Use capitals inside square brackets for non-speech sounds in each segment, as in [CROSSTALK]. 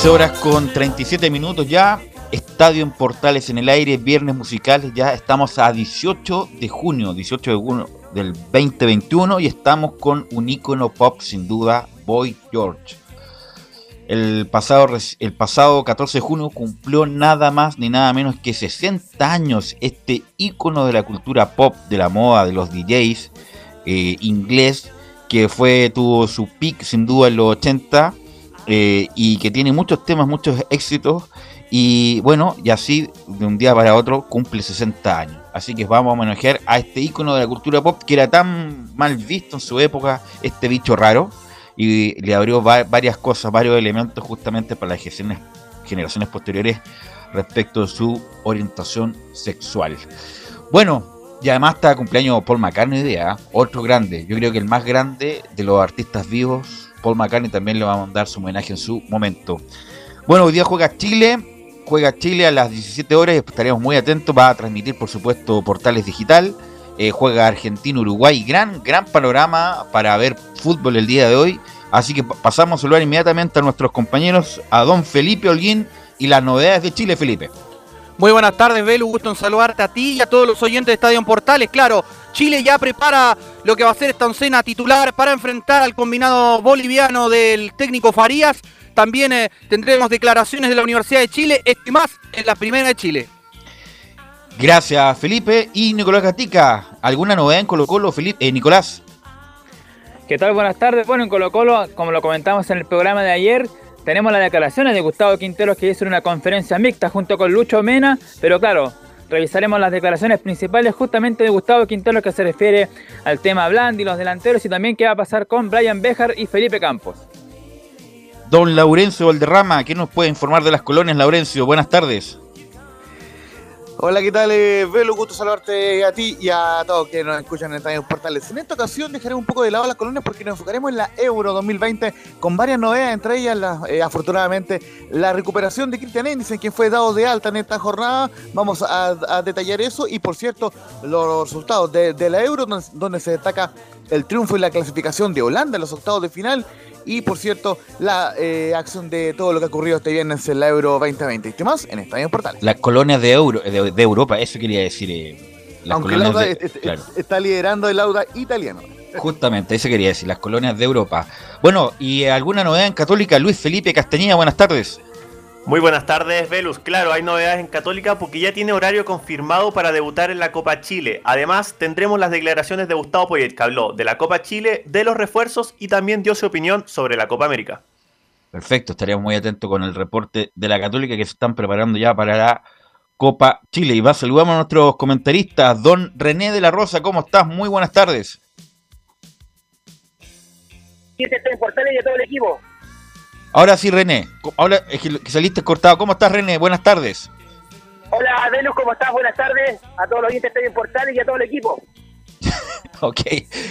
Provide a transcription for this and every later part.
13 horas con 37 minutos ya. Estadio en Portales en el aire, viernes musicales. Ya estamos a 18 de junio, 18 de junio del 2021 y estamos con un ícono pop sin duda, Boy George. El pasado, el pasado 14 de junio cumplió nada más ni nada menos que 60 años este ícono de la cultura pop, de la moda, de los DJs eh, inglés, que fue tuvo su peak sin duda en los 80 eh, y que tiene muchos temas, muchos éxitos. Y bueno, y así de un día para otro cumple 60 años. Así que vamos a homenajear a este ícono de la cultura pop que era tan mal visto en su época, este bicho raro. Y le abrió varias cosas, varios elementos justamente para las generaciones, posteriores respecto de su orientación sexual. Bueno, y además está cumpleaños Paul McCartney, idea, otro grande. Yo creo que el más grande de los artistas vivos Paul McCartney también le va a mandar su homenaje en su momento. Bueno, hoy día juega Chile, juega Chile a las 17 horas estaremos muy atentos. Va a transmitir, por supuesto, Portales Digital. Eh, juega Argentina-Uruguay. Gran, gran panorama para ver fútbol el día de hoy. Así que pasamos a saludar inmediatamente a nuestros compañeros, a don Felipe Holguín y las novedades de Chile, Felipe. Muy buenas tardes, Belu. Gusto en saludarte a ti y a todos los oyentes de Estadio Portales. Claro, Chile ya prepara lo que va a ser esta oncena titular para enfrentar al combinado boliviano del técnico Farías. También eh, tendremos declaraciones de la Universidad de Chile, este más en la primera de Chile. Gracias, Felipe. Y Nicolás Gatica, ¿alguna novedad en Colo Colo, Felipe? Eh, Nicolás. ¿Qué tal? Buenas tardes. Bueno, en Colo Colo, como lo comentamos en el programa de ayer, tenemos las declaraciones de Gustavo Quinteros que hizo una conferencia mixta junto con Lucho Mena, pero claro, revisaremos las declaraciones principales justamente de Gustavo Quinteros que se refiere al tema Blandi, los delanteros y también qué va a pasar con Brian Bejar y Felipe Campos. Don Laurencio Valderrama, ¿qué nos puede informar de las colonias, Laurencio? Buenas tardes. Hola, ¿qué tal? Eh, Velo, gusto saludarte a ti y a todos que nos escuchan en Estadio Portales. En esta ocasión dejaremos un poco de lado las colonias porque nos enfocaremos en la Euro 2020 con varias novedades, entre ellas, eh, afortunadamente, la recuperación de Cristian Endisen, quien fue dado de alta en esta jornada. Vamos a, detallar eso y, por cierto, los resultados de, la Euro, donde se destaca el triunfo y la clasificación de Holanda en los octavos de final y por cierto la eh, acción de todo lo que ha ocurrido este viernes en la Euro 2020 y qué más en Estadio Portales. Las colonias de, Euro, de, Europa, eso quería decir. Eh, Aunque Lauda está liderando el Lauda italiano. Justamente, eso quería decir, las colonias de Europa. Bueno, y alguna novedad en Católica, Luis Felipe Castañeda, buenas tardes. Muy buenas tardes, Velus. Claro, hay novedades en Católica porque ya tiene horario confirmado para debutar en la Copa Chile. Además, tendremos las declaraciones de Gustavo Poyet, que habló de la Copa Chile, de los refuerzos y también dio su opinión sobre la Copa América. Perfecto, estaríamos muy atentos con el reporte de la Católica que se están preparando ya para la Copa Chile. Y va, saludamos a nuestros comentaristas. Don René de la Rosa, ¿cómo estás? Muy buenas tardes. Importante y a todo el equipo. Ahora sí, René. Ahora es que saliste cortado. ¿Cómo estás, René? Buenas tardes. Hola, Velus, ¿cómo estás? Buenas tardes a todos los oyentes de Estadio Portales y a todo el equipo. [LAUGHS] ok,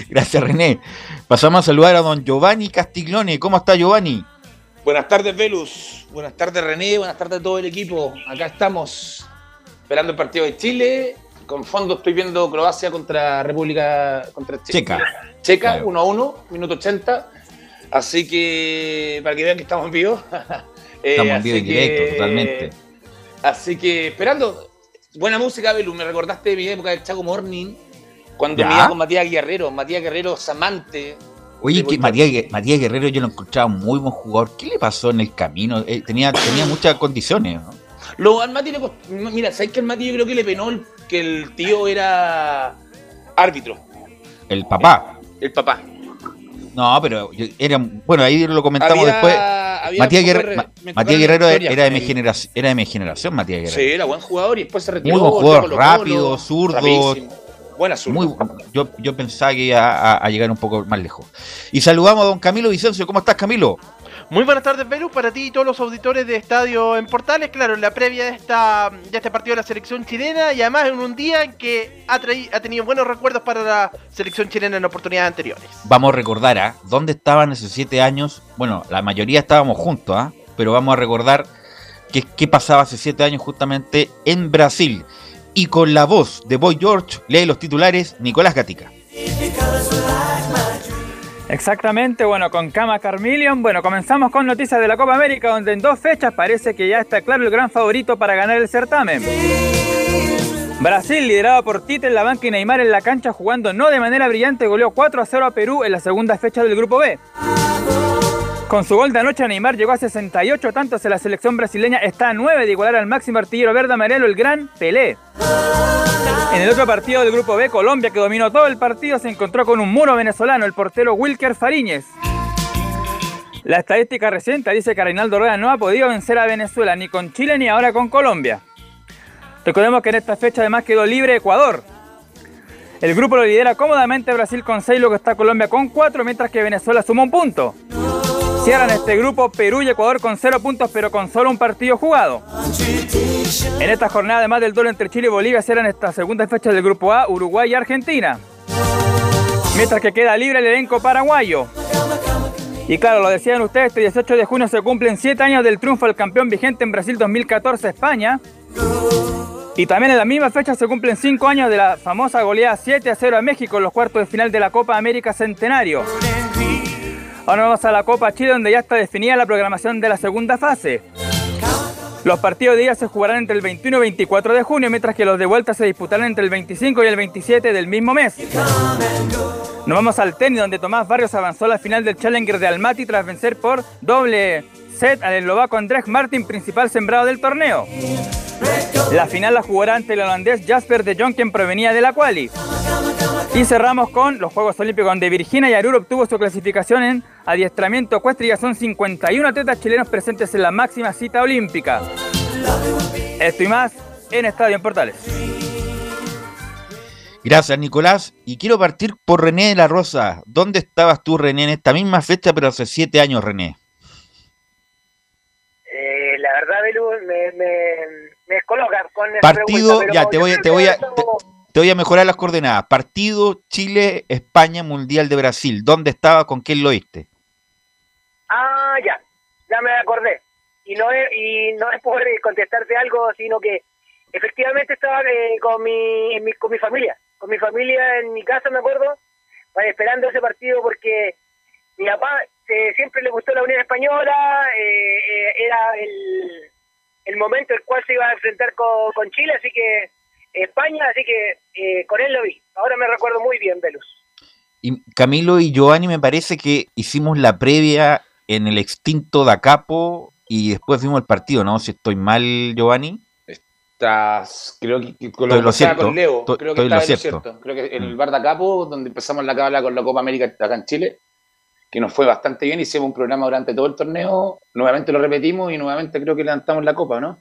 gracias, René. Pasamos a saludar a don Giovanni Castiglione. ¿Cómo está, Giovanni? Buenas tardes, Velus. Buenas tardes, René. Buenas tardes a todo el equipo. Acá estamos esperando el partido de Chile. Con fondo estoy viendo Croacia contra República contra Checa. Checa, 1 a 1, minuto 80. Así que, para que vean que estamos vivos. [LAUGHS] Eh, estamos en vivo en directo, totalmente. Así que, esperando. Buena música, Belu. Me recordaste de mi época del Chaco Morning, cuando me iba con Matías Guerrero. Matías Guerrero, Samante. Oye, que Matías, Matías, Guerrero yo lo encontraba muy buen jugador. ¿Qué le pasó en el camino? Eh, tenía, tenía muchas condiciones, ¿no? Lo, al Mati le Mira, ¿sabes que al Mati yo creo que le penó que el tío era árbitro? El papá. el papá. No, pero era. Bueno, ahí lo comentamos después. Matías, Guerrero, Matías Guerrero era, de mi generación, era de mi generación, Matías Guerrero. Sí, era buen jugador y después se retiró. Muy buen jugador, rápido, zurdo. Buena zurdo. Muy, yo, yo pensaba que iba a, llegar un poco más lejos. Y saludamos a don Camilo Vicencio. ¿Cómo estás, Camilo? Muy buenas tardes, Velus, para ti y todos los auditores de Estadio en Portales. Claro, en la previa de, esta, de este partido de la selección chilena y además en un día en que ha, ha tenido buenos recuerdos para la selección chilena en oportunidades anteriores. Vamos a recordar, ¿ah? ¿Dónde estaban esos siete años? Bueno, la mayoría estábamos juntos, ¿ah? Pero vamos a recordar qué, qué pasaba hace siete años justamente en Brasil. Y con la voz de Boy George, lee los titulares Nicolás Gatica. Exactamente, bueno, con Cama Carmillion, bueno, comenzamos con noticias de la Copa América, donde en dos fechas parece que ya está claro el gran favorito para ganar el certamen. Brasil, liderado por Tite en la banca y Neymar en la cancha, jugando no de manera brillante, goleó 4 a 0 a Perú en la segunda fecha del Grupo B. Con su gol de anoche, Neymar llegó a 68 tantos en la selección brasileña, está a 9 de igualar al máximo artillero verde amarelo, el gran Pelé. En el otro partido del grupo B, Colombia, que dominó todo el partido, se encontró con un muro venezolano, el portero Wilker Fariñez. La estadística reciente dice que Reinaldo Rueda no ha podido vencer a Venezuela ni con Chile ni ahora con Colombia. Recordemos que en esta fecha además quedó libre Ecuador. El grupo lo lidera cómodamente Brasil con 6, luego está Colombia con 4, mientras que Venezuela suma un punto. Cierran este grupo Perú y Ecuador con 0 puntos, pero con solo un partido jugado. En esta jornada, además del duelo entre Chile y Bolivia, cierran esta segunda fecha del grupo A, Uruguay y Argentina. Mientras que queda libre el elenco paraguayo. Y claro, lo decían ustedes, este 18 de junio se cumplen 7 años del triunfo del campeón vigente en Brasil 2014 España. Y también en la misma fecha se cumplen 5 años de la famosa goleada 7 a 0 a México en los cuartos de final de la Copa América Centenario. Ahora vamos a la Copa Chile donde ya está definida la programación de la segunda fase. Los partidos de ida se jugarán entre el 21 y 24 de junio, mientras que los de vuelta se disputarán entre el 25 y el 27 del mismo mes. Nos vamos al tenis, donde Tomás Barrios avanzó a la final del Challenger de Almaty tras vencer por doble set al eslovaco Andrés Martin, principal sembrado del torneo. La final la jugará ante el holandés Jasper de Jong, quien provenía de la quali. Y cerramos con los Juegos Olímpicos, donde Virginia Yarur obtuvo su clasificación en adiestramiento ecuestre y ya son 51 atletas chilenos presentes en la máxima cita olímpica. Esto y más en Estadio en Portales. Gracias, Nicolás. Y quiero partir por René de la Rosa. ¿Dónde estabas tú, René, en esta misma fecha, pero hace siete años, René? Eh, la me, me, me con Partido, ya, te voy, te voy a te voy a mejorar las coordenadas. Partido Chile-España Mundial de Brasil. ¿Dónde estaba? ¿Con quién lo oíste? Ah, ya. Ya me acordé. Y no es, y no es por contestarte algo, sino que efectivamente estaba eh, con, mi, con mi familia. Con mi familia en mi casa, me acuerdo, esperando ese partido porque mi papá eh, siempre le gustó la Unión Española, eh, era el, el momento en el cual se iba a enfrentar con, con Chile, así que España, así que eh, con él lo vi. Ahora me recuerdo muy bien, Velus. Y Camilo y Giovanni, me parece que hicimos la previa en el extinto Dacapo y después vimos el partido, ¿no? Si estoy mal, Giovanni. Estás, creo que, que con lo lo que cierto, con Leo, estoy- creo que está lo en lo cierto. cierto. Creo que en el Mm. Bar de Acapo, donde empezamos la cábala con la Copa América acá en Chile, que nos fue bastante bien, hicimos un programa durante todo el torneo, nuevamente lo repetimos y nuevamente creo que levantamos la copa, ¿no?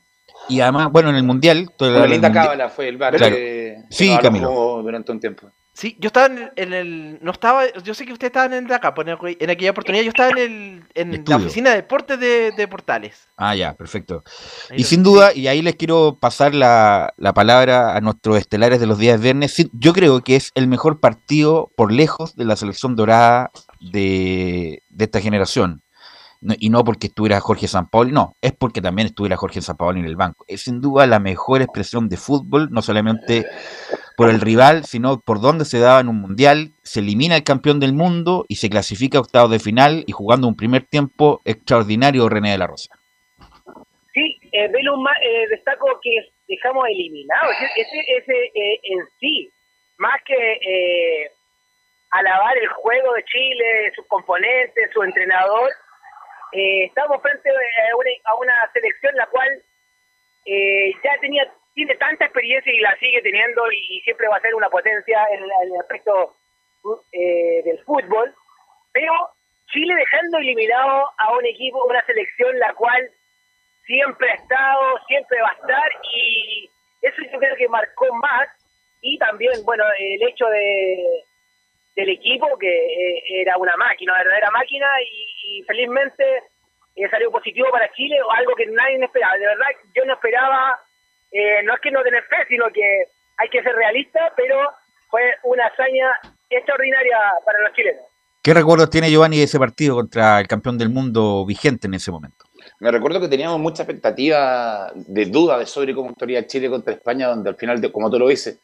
Y además, bueno, en el Mundial. Una hablando linda cábala fue el bar Claro. que, Sí, Camilo. durante un tiempo. Sí, yo estaba en el, en el- No estaba. Yo sé que ustedes estaban en acá, pues, en, aqu- en aquella oportunidad. Yo estaba en, el, en la oficina de deportes de, de Portales. Ah, ya, perfecto. Ahí Y sin duda, y ahí les quiero pasar la, la palabra a nuestros estelares de los días viernes. Yo creo que es el mejor partido por lejos de la selección dorada de, de esta generación. Y no porque estuviera Jorge Sampaoli, no, es porque también estuviera Jorge Sampaoli en el banco. Es sin duda la mejor expresión de fútbol, no solamente por el rival, sino por dónde se daba en un mundial. Se elimina el campeón del mundo y se clasifica a octavos de final y jugando un primer tiempo extraordinario René de la Rosa. Sí, eh, Velo, ma- eh, destaco que dejamos eliminado. Ese, ese, eh, en sí, más que eh, alabar el juego de Chile, sus componentes, su entrenador, eh, estamos frente a una, a una selección la cual eh, ya tenía tiene tanta experiencia y la sigue teniendo y, siempre va a ser una potencia en, en el aspecto eh, del fútbol, pero Chile dejando eliminado a un equipo, una selección la cual siempre ha estado, siempre va a estar y eso yo creo que marcó más y también, bueno, el hecho de del equipo que eh, era una máquina, una verdadera máquina y, y felizmente eh, salió positivo para Chile algo que nadie esperaba. De verdad, yo no esperaba, eh, no es que no tener fe, sino que hay que ser realista, pero fue una hazaña extraordinaria para los chilenos. ¿Qué recuerdos tiene Giovanni de ese partido contra el campeón del mundo vigente en ese momento? Me recuerdo que teníamos mucha expectativa de duda de sobre cómo actuaría Chile contra España, donde al final, como tú lo dices,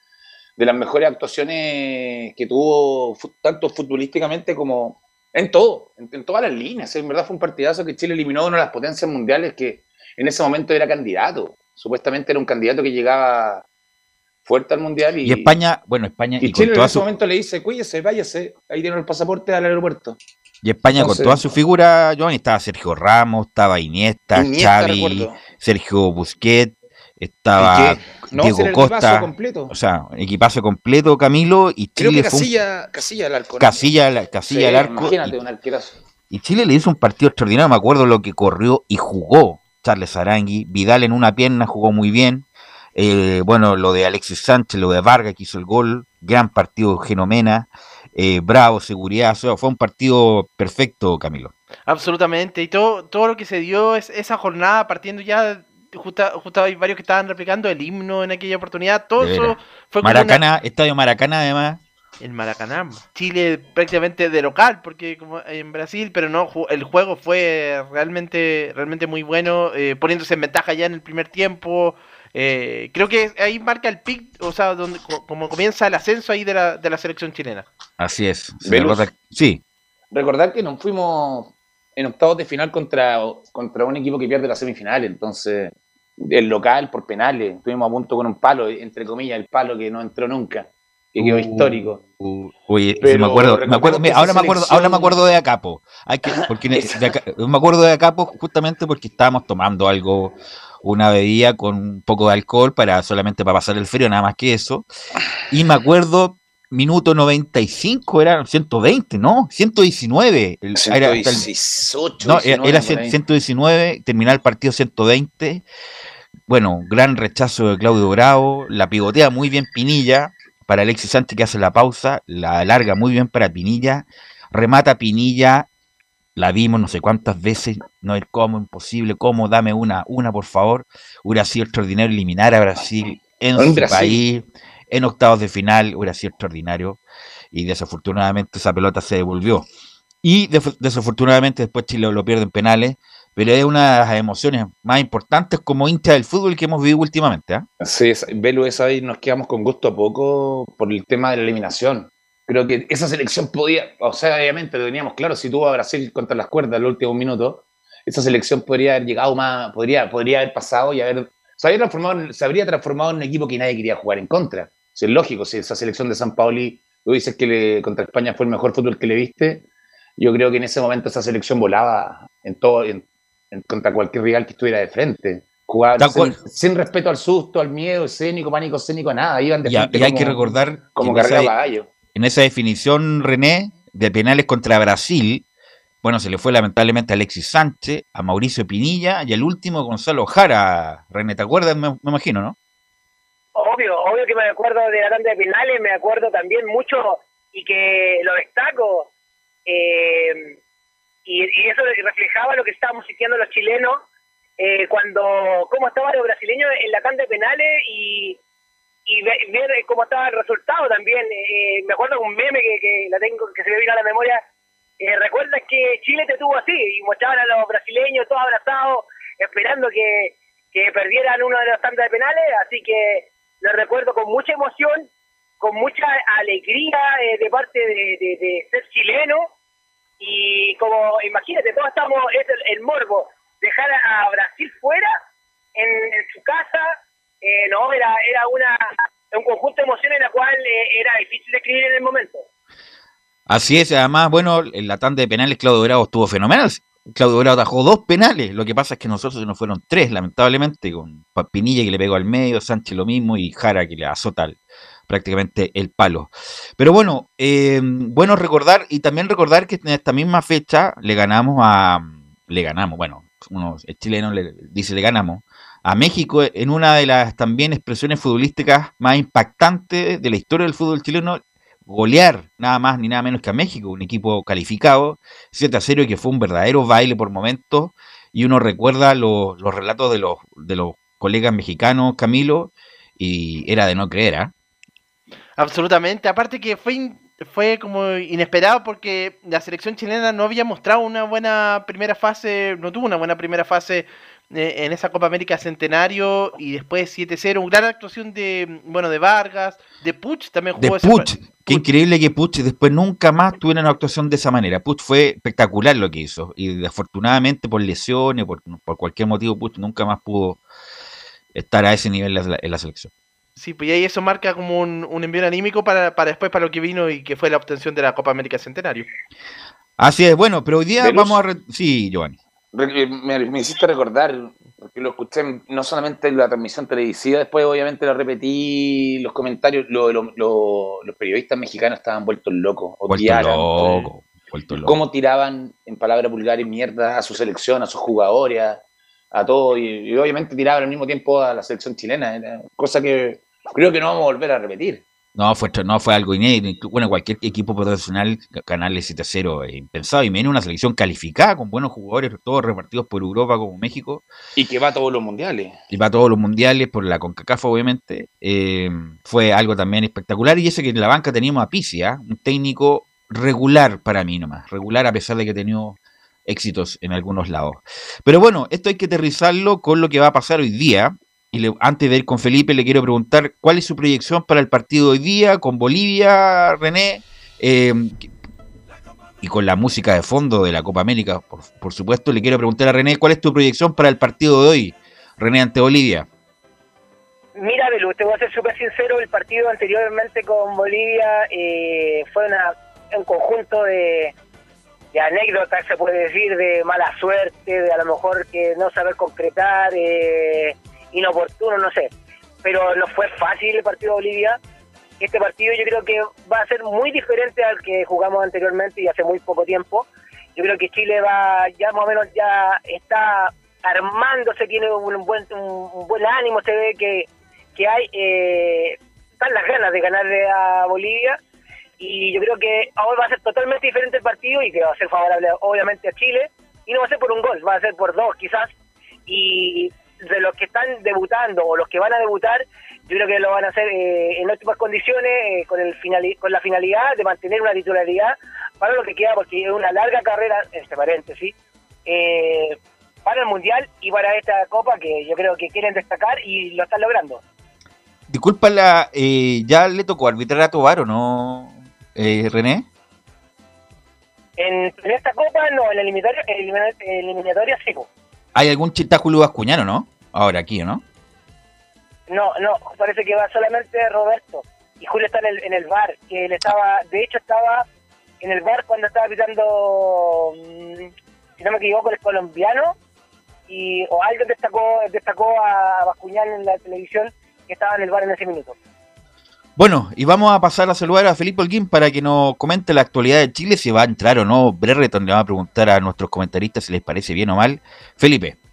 de las mejores actuaciones que tuvo, tanto futbolísticamente como en todo, en, en todas las líneas. En verdad fue un partidazo que Chile eliminó a una de las potencias mundiales que en ese momento era candidato. Supuestamente era un candidato que llegaba fuerte al mundial y, Y España, bueno, España y y, con Chile en ese su, momento le dice, cuídese, váyase, ahí tiene el pasaporte al aeropuerto. y España entonces- con toda su figura, Giovanni, estaba Sergio Ramos, estaba Iniesta, Iniesta, Xavi, recuerdo. Sergio Busquets, estaba. No, Diego el Costa, completo. o sea, equipazo completo, Camilo, y Creo que Chile fue un Casilla, Casilla al arco. ¿no? casilla, casilla Sí, al arco. Imagínate, y- un arquerazo. Y Chile le hizo un partido extraordinario, me acuerdo lo que corrió y jugó Charles Arangui, Vidal en una pierna jugó muy bien, eh, bueno, lo de Alexis Sánchez, lo de Vargas que hizo el gol, gran partido Genomena, eh, bravo, seguridad, o sea, fue un partido perfecto, Camilo. Absolutamente. Y todo, todo lo que se dio es, esa jornada, partiendo ya. Justo, justo hay varios que estaban replicando el himno en aquella oportunidad. Todo eso fue como una- Maracaná, Estadio Maracaná además, El Maracaná. Chile prácticamente de local, porque como en Brasil, pero no, el juego fue realmente, realmente muy bueno, eh, poniéndose en ventaja ya en el primer tiempo. eh, creo que ahí marca el pic, o sea, donde co- como comienza el ascenso ahí de la, de la selección chilena. así es. Sí, Recordar que nos fuimos en octavos de final contra, contra un equipo que pierde la semifinal, entonces el local por penales, estuvimos a punto con un palo, entre comillas, el palo que no entró nunca, que quedó Uh, histórico. Uh, Oye, Pero me acuerdo, me acuerdo, mira, ahora me acuerdo, ahora me acuerdo de Acapo. Hay que, [LAUGHS] porque de me acuerdo de Acapo justamente porque estábamos tomando algo, una bebida con un poco de alcohol para solamente para pasar el frío, nada más que eso. Y me acuerdo, minuto 95, era 120, ¿no? 119. el- era el- 118, no, era, 19 era por ahí. 119, terminar el partido 120. Bueno, gran rechazo de Claudio Bravo, la pivotea muy bien Pinilla, para Alexis Sánchez que hace la pausa, la alarga muy bien para Pinilla, remata Pinilla, la vimos no sé cuántas veces, no es como imposible, cómo, dame una, una por favor, hubiera sido extraordinario eliminar a Brasil en En su Brasil. país, en octavos de final, hubiera sido extraordinario, y desafortunadamente esa pelota se devolvió. Y desafortunadamente después Chile lo pierde en penales, pero es una de las emociones más importantes como hincha del fútbol que hemos vivido últimamente. ¿ah? Sí, Belu, esa ahí nos quedamos con gusto a poco por el tema de la eliminación. Creo que esa selección podía, o sea, obviamente lo teníamos claro, si tuvo a Brasil contra las cuerdas el último minuto, esa selección podría haber llegado más, podría, podría haber pasado y haber, se, habría transformado en- se habría transformado en un equipo que nadie quería jugar en contra. Es lógico, si esa selección de San Paoli, tú dices que contra España fue el mejor fútbol que le viste, yo creo que en ese momento esa selección volaba en todo, en, en- contra cualquier rival que estuviera de frente. Jugaban Tal sin, cual. sin respeto al susto, al miedo escénico, pánico escénico, nada. Iban de Y, frente y hay como- que recordar como carrera a caballo. en esa definición, René, de penales contra Brasil, bueno, se le fue lamentablemente a Alexis Sánchez, a Mauricio Pinilla y al último Gonzalo Jara. René, ¿te acuerdas? Me, me imagino, ¿no? Obvio, obvio que me acuerdo de la tanda de penales, me acuerdo también mucho y que lo destaco. eh, y, y eso reflejaba lo que estábamos sintiendo los chilenos eh, cuando, cómo estaban los brasileños en la tanda de penales y, y ve- ver cómo estaba el resultado también. Eh, me acuerdo de un meme que, que la tengo que se me vino a la memoria. Eh, ¿Recuerdas que Chile te tuvo así? Y mostraban a los brasileños todos abrazados, esperando que, que perdieran uno de los tandas de penales. Así que lo recuerdo con mucha emoción, con mucha alegría eh, de parte de ser chileno. Y como, imagínate, todos estamos, es el, morbo, dejar a, Brasil fuera en, su casa, eh, no, era, era una, un conjunto de emociones en la cual eh, era difícil de escribir en el momento. Así es, además, bueno, en la tanda de penales Claudio Bravo estuvo fenomenal. Claudio Bravo atajó dos penales, lo que pasa es que nosotros se nos fueron tres, lamentablemente, con Pinilla que le pegó al medio, Sánchez lo mismo y Jara que le azota el- prácticamente el palo. Pero bueno, eh, bueno recordar y también recordar que en esta misma fecha le ganamos a, le ganamos, bueno, uno es chileno le dice le ganamos a México en una de las también expresiones futbolísticas más impactantes de la historia del fútbol chileno, golear nada más ni nada menos que a México, un equipo calificado, 7 a 0 y que fue un verdadero baile por momentos. Y uno recuerda los, los relatos de los, de los colegas mexicanos, Camilo, y era de no creer, ¿ah? Absolutamente. Aparte que fue, in- fue como inesperado porque la selección chilena no había mostrado una buena primera fase, no tuvo una buena primera fase eh, en esa Copa América Centenario y después 7-0, una gran actuación de, bueno, de Vargas, de Puch también De jugó ese Puch, qué increíble que Puch después nunca más tuviera una actuación de esa manera. Puch fue espectacular lo que hizo y desafortunadamente por lesiones, por, por cualquier motivo, Puch nunca más pudo estar a ese nivel en la, en la selección. Sí, pues y ahí eso marca como un, un envío anímico para, para después para lo que vino y que fue la obtención de la Copa América Centenario. Así es, bueno, pero hoy día vamos a... re- Sí, Giovanni. Eh, Me, me hiciste recordar, porque lo escuché no solamente en la transmisión televisiva, después obviamente lo repetí, los comentarios, lo- lo- lo- los periodistas mexicanos estaban vueltos locos, loco, vuelto eh, loco. cómo tiraban en palabras vulgares mierda a su selección, a sus jugadores, a, a todo, y, y obviamente tiraban al mismo tiempo a la selección chilena, era cosa que creo que no vamos a volver a repetir. No, fue, no fue algo inédito. Bueno, cualquier equipo profesional, canal 7-0, es impensado. Y menos una selección calificada con buenos jugadores, todos repartidos por Europa como México. Y que va a todos los mundiales. y para todos los mundiales, por la CONCACAF obviamente, eh, fue algo también espectacular. Y ese que en la banca teníamos a Pizzi, ¿ah? un técnico regular para mí nomás, regular a pesar de que ha tenido éxitos en algunos lados. Pero bueno, esto hay que aterrizarlo con lo que va a pasar hoy día. Y le- antes de ir con Felipe, le quiero preguntar cuál es su proyección para el partido de hoy día con Bolivia, René, eh, y con la música de fondo de la Copa América, por, por supuesto, le quiero preguntar a René, ¿cuál es tu proyección para el partido de hoy, René, ante Bolivia? Mira, Belu, te voy a ser súper sincero, el partido anteriormente con Bolivia eh, fue una, un conjunto de, de anécdotas, se puede decir, de mala suerte, de a lo mejor que no saber concretar, eh, inoportuno, no sé. Pero no fue fácil el partido de Bolivia. Este partido yo creo que va a ser muy diferente al que jugamos anteriormente y hace muy poco tiempo. Yo creo que Chile va, ya más o menos ya está armándose, tiene un buen, un, buen ánimo, se ve que, que hay, eh, están las ganas de ganarle a Bolivia y yo creo que ahora va a ser totalmente diferente el partido y que va a ser favorable obviamente a Chile y no va a ser por un gol, va a ser por dos quizás y de los que están debutando o los que van a debutar yo creo que lo van a hacer eh, en óptimas condiciones eh, con el finali- con la finalidad de mantener una titularidad para lo que queda porque es una larga carrera este paréntesis eh, para el mundial y para esta copa que yo creo que quieren destacar y lo están logrando Disculpa, la, eh, ¿ya le tocó arbitrar a Tobar o no, eh, René? en, en esta copa no en la eliminatoria, elimina- eliminatoria sí. ¿Hay algún chista Julio Bascuñano, no? Ahora aquí, ¿no? No, no, parece que va solamente Roberto. Y Julio está en el, en el bar, que él estaba, de hecho estaba en el bar cuando estaba pitando, mm, si no me equivoco, el colombiano, y o alguien destacó destacó a Bascuñán en la televisión que estaba en el bar en ese minuto. Bueno, y vamos a pasar a saludar a Felipe Holguín para que nos comente la actualidad de Chile, si va a entrar o no Brereton. Le va a preguntar a nuestros comentaristas si les parece bien o mal. Felipe.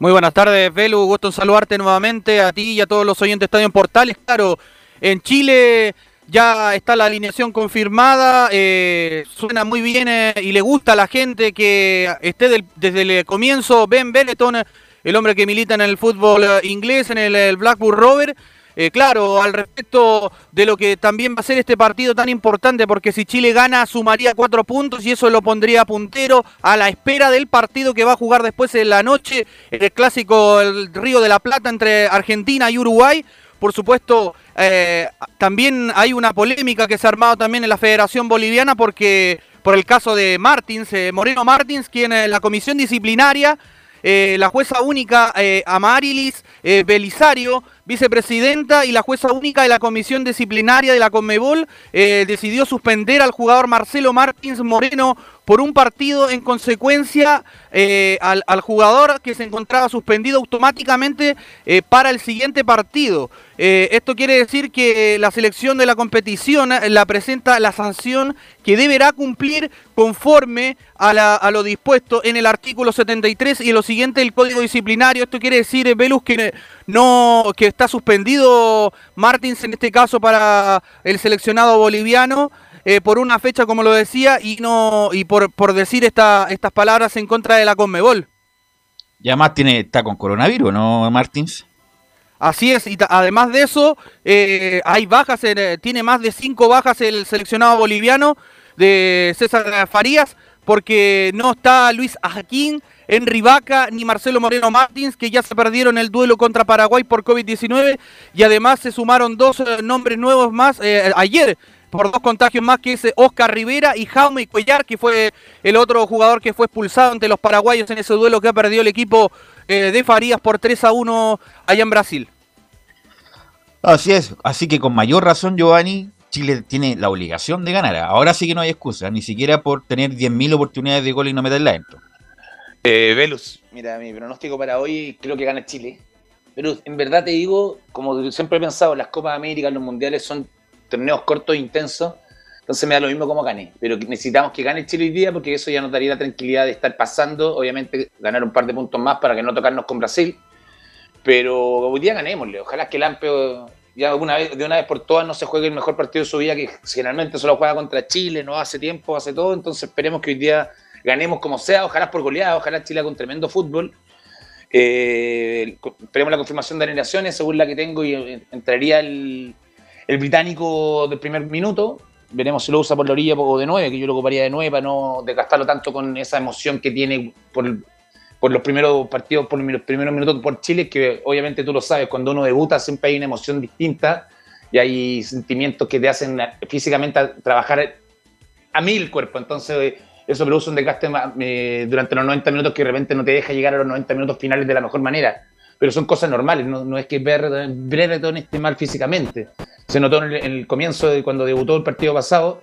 Muy buenas tardes, Velu. Gusto en saludarte nuevamente a ti y a todos los oyentes de Estadio en Portales. Claro, en Chile ya está la alineación confirmada. eh, suena muy bien eh, y le gusta a la gente que esté del- desde el comienzo. Ben Benetton, el hombre que milita en el fútbol eh, inglés, en el, el Blackburn Rover. Eh, claro, al respecto de lo que también va a ser este partido tan importante, porque si Chile gana sumaría cuatro puntos y eso lo pondría puntero a la espera del partido que va a jugar después en la noche, el clásico Río de la Plata entre Argentina y Uruguay. Por supuesto, eh, también hay una polémica que se ha armado también en la Federación Boliviana porque por el caso de Martins, eh, Moreno Martins, quien en la comisión disciplinaria eh, la jueza única eh, Amarilis eh, Belisario, vicepresidenta, y la jueza única de la comisión disciplinaria de la Conmebol decidió suspender al jugador Marcelo Martins Moreno por un partido en consecuencia eh, al, jugador que se encontraba suspendido automáticamente eh, para el siguiente partido. Eh, esto quiere decir que la selección de la competición la presenta la sanción que deberá cumplir conforme a, lo dispuesto en el artículo 73 y lo siguiente del Código Disciplinario. Esto quiere decir, Velus, que no que está suspendido Martins en este caso para el seleccionado boliviano. Eh, por una fecha, como lo decía, y no y por, por decir esta, estas palabras en contra de la Conmebol. Y además tiene, está con coronavirus, ¿no, Martins? Así es, y además de eso, eh, hay bajas, en, eh, tiene más de cinco bajas el seleccionado boliviano de César Farías, porque no está Luis Ajaquín, Henry Vaca ni Marcelo Moreno Martins, que ya se perdieron el duelo contra Paraguay por COVID-19, y además se sumaron dos eh, nombres nuevos más eh, ayer, por dos contagios más, que es Oscar Rivera y Jaume Cuellar, que fue el otro jugador que fue expulsado ante los paraguayos en ese duelo que ha perdido el equipo eh, de Farías por 3 a 1 allá en Brasil. Así es, así que con mayor razón, Giovanni, Chile tiene la obligación de ganar. Ahora sí que no hay excusa, ni siquiera por tener 10.000 oportunidades de gol y no meterla dentro. Eh, Velus, mira, mi pronóstico para hoy creo que gana Chile. Pero en verdad te digo, como siempre he pensado, las Copas Américas, los Mundiales son torneos cortos e intensos. Entonces me da lo mismo como gane. Pero necesitamos que gane Chile hoy día porque eso ya nos daría la tranquilidad de estar pasando. Obviamente ganar un par de puntos más para que no tocarnos con Brasil. Pero hoy día ganémosle. Ojalá que Lampeo ya de una vez por todas no se juegue el mejor partido de su vida, que generalmente solo juega contra Chile, no hace tiempo, hace todo. Entonces esperemos que hoy día ganemos como sea, ojalá por goleada, ojalá Chile un tremendo fútbol. Eh, esperemos la confirmación de alineaciones, según la que tengo, y eh, entraría el, el británico del primer minuto. Veremos si lo usa por la orilla o de nueve, que yo lo ocuparía de nueve para no desgastarlo tanto con esa emoción que tiene por, los primeros partidos, por los primeros minutos por Chile, que obviamente tú lo sabes, cuando uno debuta siempre hay una emoción distinta y hay sentimientos que te hacen físicamente trabajar a mil el cuerpo. Entonces, eso produce un desgaste eh, durante los 90 minutos que de repente no te deja llegar a los 90 minutos finales de la mejor manera. Pero son cosas normales, no, no es que Brereton esté mal físicamente. Se notó en el, en el comienzo de cuando debutó el partido pasado.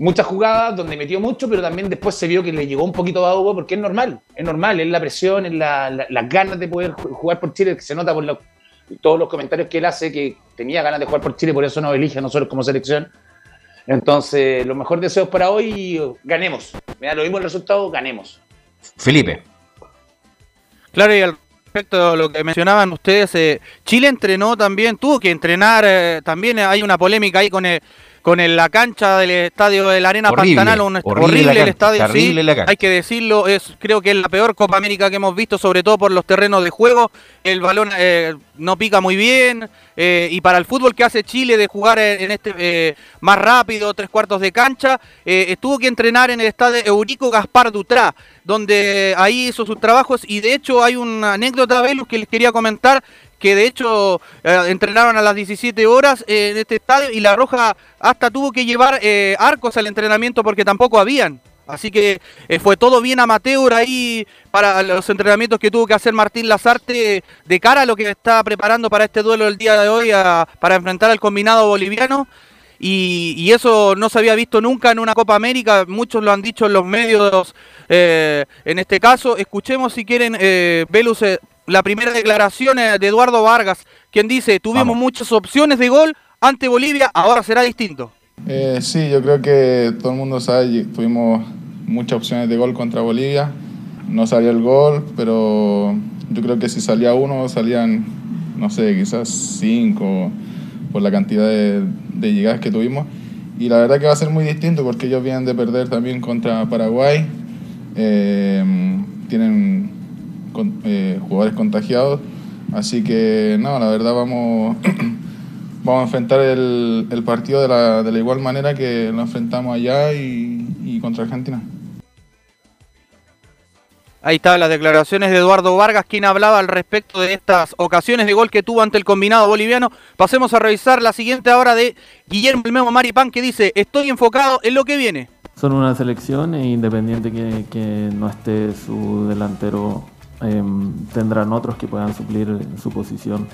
Muchas jugadas donde metió mucho, pero también después se vio que le llegó un poquito a ahogo porque es normal, es normal, es la presión, es la- la- las ganas de poder ju- jugar por Chile, que se nota por lo- todos los comentarios que él hace, que tenía ganas de jugar por Chile, por eso nos elige a nosotros como selección. Entonces, los mejores deseos para hoy, ganemos. Me da lo mismo el resultado, ganemos. Felipe. Claro, y al respecto a lo que mencionaban ustedes, eh, Chile entrenó también, tuvo que entrenar, eh, también hay una polémica ahí con el, con el- la cancha del estadio de la Arena Horrible, Pantanal, un horrible horrible, la el cancha, estadio, sí, hay que decirlo, es creo que es la peor Copa América que hemos visto, sobre todo por los terrenos de juego, el balón eh, no pica muy bien, eh, y para el fútbol que hace Chile de jugar en, en este eh, más rápido, tres cuartos de cancha, eh, tuvo que entrenar en el estadio Eurico Gaspar Dutrá, donde ahí hizo sus trabajos, y de hecho hay una anécdota, Velus, que les quería comentar, que de hecho eh, entrenaron a las 17 horas eh, en este estadio y La Roja hasta tuvo que llevar eh, arcos al entrenamiento porque tampoco habían. Así que fue todo bien amateur ahí para los entrenamientos que tuvo que hacer Martín Lazarte de cara a lo que está preparando para este duelo el día de hoy a- para enfrentar al combinado boliviano. y, eso no se había visto nunca en una Copa América, muchos lo han dicho en los medios en este caso. Escuchemos si quieren, eh, Velus, la primera declaración eh, de Eduardo Vargas, quien dice, tuvimos Vamos. muchas opciones de gol ante Bolivia, ahora será distinto. Eh, sí, yo creo que todo el mundo sabe, tuvimos muchas opciones de gol contra Bolivia, no salió el gol, pero yo creo que si salía uno, salían, no sé, quizás cinco por la cantidad de, de llegadas que tuvimos. Y la verdad que va a ser muy distinto porque ellos vienen de perder también contra Paraguay, eh, tienen con- eh, jugadores contagiados, así que no, la verdad vamos... [CLEARS THROAT] Vamos a enfrentar el, el partido de la, de la igual manera que lo enfrentamos allá y, y contra Argentina. Ahí están las declaraciones de Eduardo Vargas, quien hablaba al respecto de estas ocasiones de gol que tuvo ante el combinado boliviano. Pasemos a revisar la siguiente ahora de Guillermo El Memo Maripán, que dice, estoy enfocado en lo que viene. Son una selección e independiente que, que no esté su delantero, em, tendrán otros que puedan suplir su posición.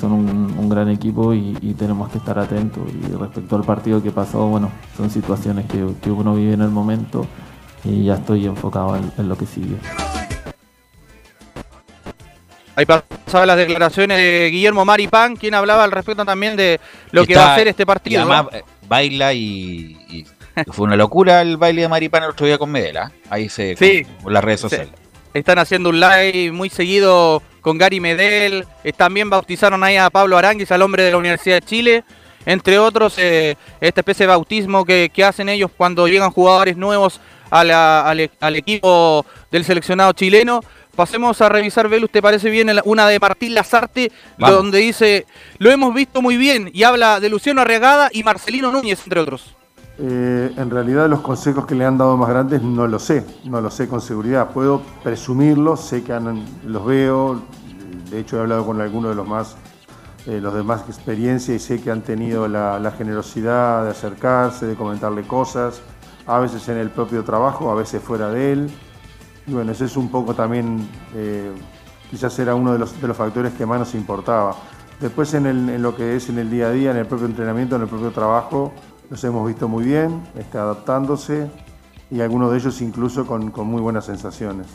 Son un, un gran equipo y, y tenemos que estar atentos. Y respecto al partido que pasó, bueno, son situaciones que, que uno vive en el momento y ya estoy enfocado en, en lo que sigue. Ahí pasaban las declaraciones de Guillermo Maripán, quien hablaba al respecto también de lo que va a hacer este Y partido. además eh, baila y, y fue una locura el baile de Maripán el otro día con Medela. Ahí se Sí. con las redes Sí. Están haciendo un live muy seguido con Gary Medel. También bautizaron ahí a Pablo Aranguis, al hombre de la Universidad de Chile. Entre otros, eh, esta especie de bautismo que, que hacen ellos cuando llegan jugadores nuevos a la- al, e- al equipo del seleccionado chileno. Pasemos a revisar, Velus, ¿te parece bien? Una de Martín Lazarte, Vamos. donde dice, lo hemos visto muy bien, y habla de Luciano Arriagada y Marcelino Núñez, entre otros. Eh, en realidad los consejos que le han dado más grandes no lo sé, no lo sé con seguridad. Puedo presumirlos, sé que los veo, de hecho he hablado con algunos de los más, eh, los de más experiencia y sé que han tenido la, generosidad de acercarse, de comentarle cosas, a veces en el propio trabajo, a veces fuera de él. Bueno, ese es un poco también, eh, quizás era uno de los, de los factores que más nos importaba. Después en lo que es en el día a día, en el propio entrenamiento, en el propio trabajo, los hemos visto muy bien, está adaptándose y algunos de ellos incluso con, muy buenas sensaciones.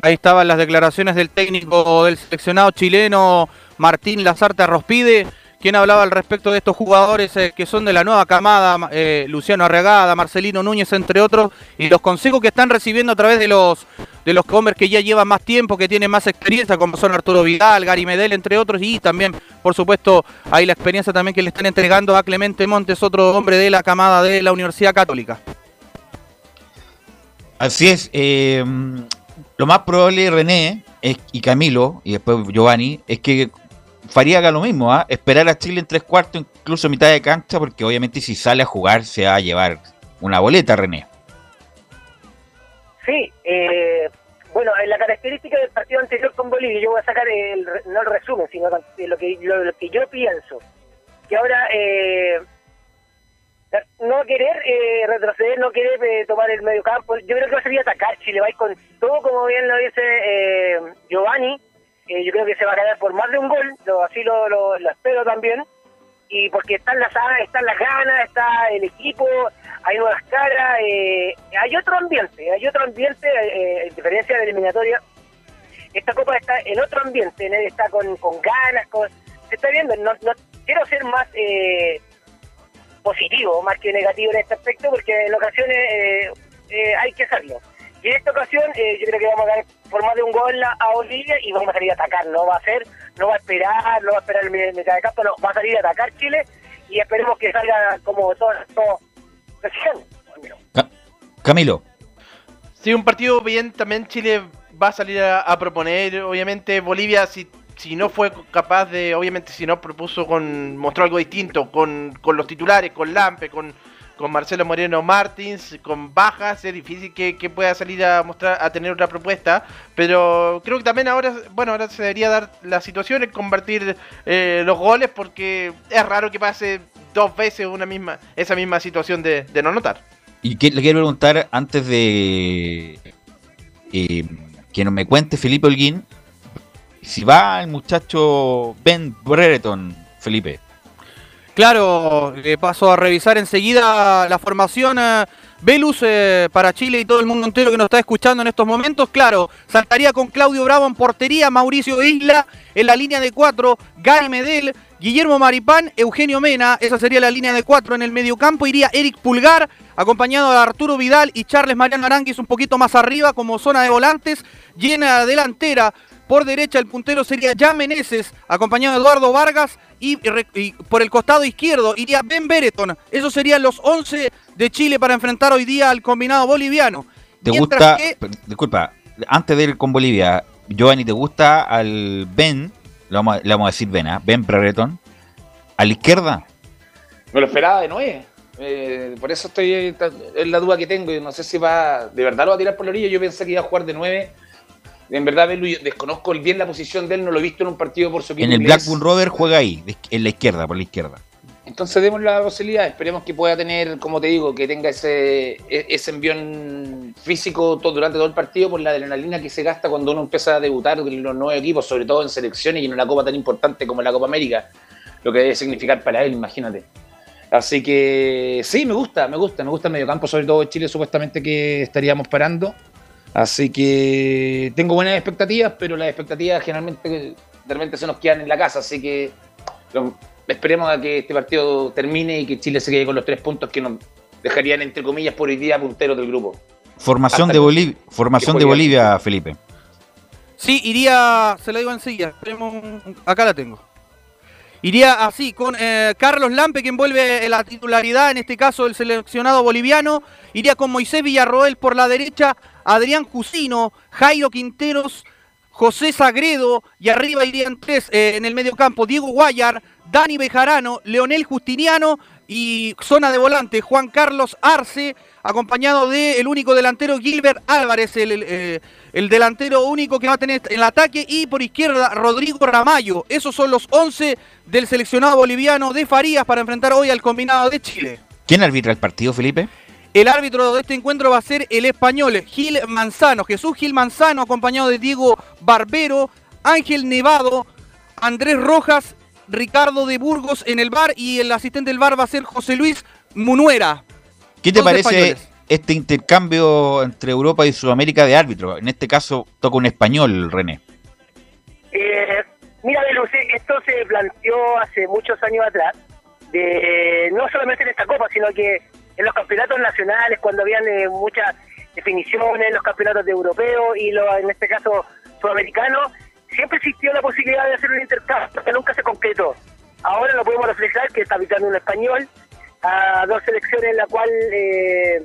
Ahí estaban las declaraciones del técnico del seleccionado chileno Martín Lazarte Arrospide, quien hablaba al respecto de estos jugadores eh, que son de la nueva camada, eh, Luciano Arregada, Marcelino Núñez, entre otros, y los consejos que están recibiendo a través de los de los hombres que ya llevan más tiempo, que tienen más experiencia, como son Arturo Vidal, Gary Medel, entre otros, y también, por supuesto, hay la experiencia también que le están entregando a Clemente Montes, otro hombre de la camada de la Universidad Católica. Así es. eh, lo más probable, René es- y Camilo, y después Giovanni, es que Faría haga lo mismo, ¿ah? esperar a Chile en tres cuartos, incluso mitad de cancha, porque obviamente si sale a jugar se va a llevar una boleta, René. Sí, eh, bueno, en la característica del partido anterior con Bolivia, yo voy a sacar el, no el resumen, sino de lo que, lo, que yo pienso. Que ahora eh, no querer eh, retroceder, no querer eh, tomar el medio campo, yo creo que va a salir a atacar Chile, va a con todo, como bien lo dice eh, Giovanni, eh, yo creo que se va a ganar por más de un gol, lo- así lo, lo, lo espero también. Y porque están las están las ganas, está el equipo, hay nuevas caras, eh, hay otro ambiente, hay otro ambiente, eh, en diferencia de la eliminatoria, esta copa está en otro ambiente, en- está con, con ganas, con, se está viendo, no, no quiero ser más eh, positivo, más que negativo en este aspecto, porque en ocasiones eh, eh, hay que hacerlo. Y en esta ocasión eh, yo creo que vamos a ganar por más de un gol a, a Bolivia y vamos a salir a atacar, no va a ser, no va a esperar, no va a esperar el mitad de campo, no, va a salir a atacar Chile y esperemos que salga como todo, todo recién. Camilo. Sí, un partido bien, también Chile va a salir a, a proponer, obviamente Bolivia si, si no fue capaz de, obviamente si no propuso con, mostró algo distinto, con, con los titulares, con Lampe, con, con Marcelo Moreno Martins, con bajas, es difícil que, que pueda salir a mostrar, a tener otra propuesta, pero creo que también ahora, bueno, ahora se debería dar la situación en convertir eh, los goles porque es raro que pase dos veces una misma, esa misma situación de, de no anotar. Y que, le quiero preguntar antes de eh, que nos me cuente Felipe Holguín si va el muchacho Ben Brereton, Felipe. Claro, eh, paso a revisar enseguida la formación eh, Velus eh, para Chile y todo el mundo entero que nos está escuchando en estos momentos. Claro, saltaría con Claudio Bravo en portería, Mauricio Isla en la línea de cuatro, Gary Medel, Guillermo Maripán, Eugenio Mena, esa sería la línea de cuatro en el mediocampo. Iría Eric Pulgar, acompañado de Arturo Vidal y Charles Mariano Aranguis un poquito más arriba como zona de volantes. Llena delantera por derecha el puntero sería Ya Meneses, acompañado de Eduardo Vargas. Y, y, por el costado izquierdo iría Ben Bereton. Esos serían los 11 de Chile para enfrentar hoy día al combinado boliviano. ¿Te gusta? Que... Disculpa, antes de ir con Bolivia, Giovanni, ¿te gusta al Ben? Le vamos a, le vamos a decir Ben, ¿eh? Ben. ¿A la izquierda? Me lo esperaba de nueve. Eh, por eso estoy es la duda que tengo. No sé si va. De verdad lo va a tirar por la orilla. Yo pensé que iba a jugar de nueve en verdad desconozco bien la posición de él, no lo he visto en un partido por su equipo. En el Blackburn Rover juega ahí, en la izquierda, por la izquierda. Entonces demos la posibilidad, esperemos que pueda tener, como te digo, que tenga ese, e, ese envión físico todo, durante todo el partido por la adrenalina que se gasta cuando uno empieza a debutar en los nuevos equipos, sobre todo en selecciones y en una copa tan importante como la Copa América, lo que debe significar para él, imagínate. Así que sí, me gusta, me gusta, me gusta el mediocampo, sobre todo Chile supuestamente que estaríamos parando. Así que tengo buenas expectativas, pero las expectativas generalmente se nos quedan en la casa, así que esperemos a que este partido termine y que Chile se quede con los tres puntos que nos dejarían, entre comillas, por hoy día punteros del grupo. Formación de Bolivia, formación de Bolivia, Felipe. Sí, iría, se la digo enseguida, acá la tengo. Iría así, con eh, Carlos Lampe, que envuelve la titularidad, en este caso el seleccionado boliviano. Iría con Moisés Villarroel por la derecha, Adrián Cusino, Jairo Quinteros, José Sagredo y arriba irían tres eh, en el medio campo, Diego Guayar, Dani Bejarano, Leonel Justiniano y zona de volante Juan Carlos Arce, acompañado del el único delantero Gilbert Álvarez, el, eh, el, delantero único que va a tener el ataque, y por izquierda Rodrigo Ramayo. Esos son los 11 del seleccionado boliviano de Farías para enfrentar hoy al combinado de Chile. ¿Quién arbitra el partido, Felipe? El árbitro de este encuentro va a ser el español Gil Manzano, Jesús Gil Manzano, acompañado de Diego Barbero, Ángel Nevado, Andrés Rojas, Ricardo de Burgos en el bar y el asistente del bar va a ser José Luis Munuera. ¿Qué te parece este intercambio entre Europa y Sudamérica de árbitros? En este caso toca un español, René. Eh, mira, esto se planteó hace muchos años atrás, de, no solamente en esta Copa, sino que en los campeonatos nacionales, cuando habían eh, muchas definiciones, en los campeonatos de europeos y lo, en este caso sudamericanos, siempre existió la posibilidad de hacer un intercambio que nunca se concretó. Ahora lo podemos reflejar que está habitando un español a dos selecciones en la cual eh,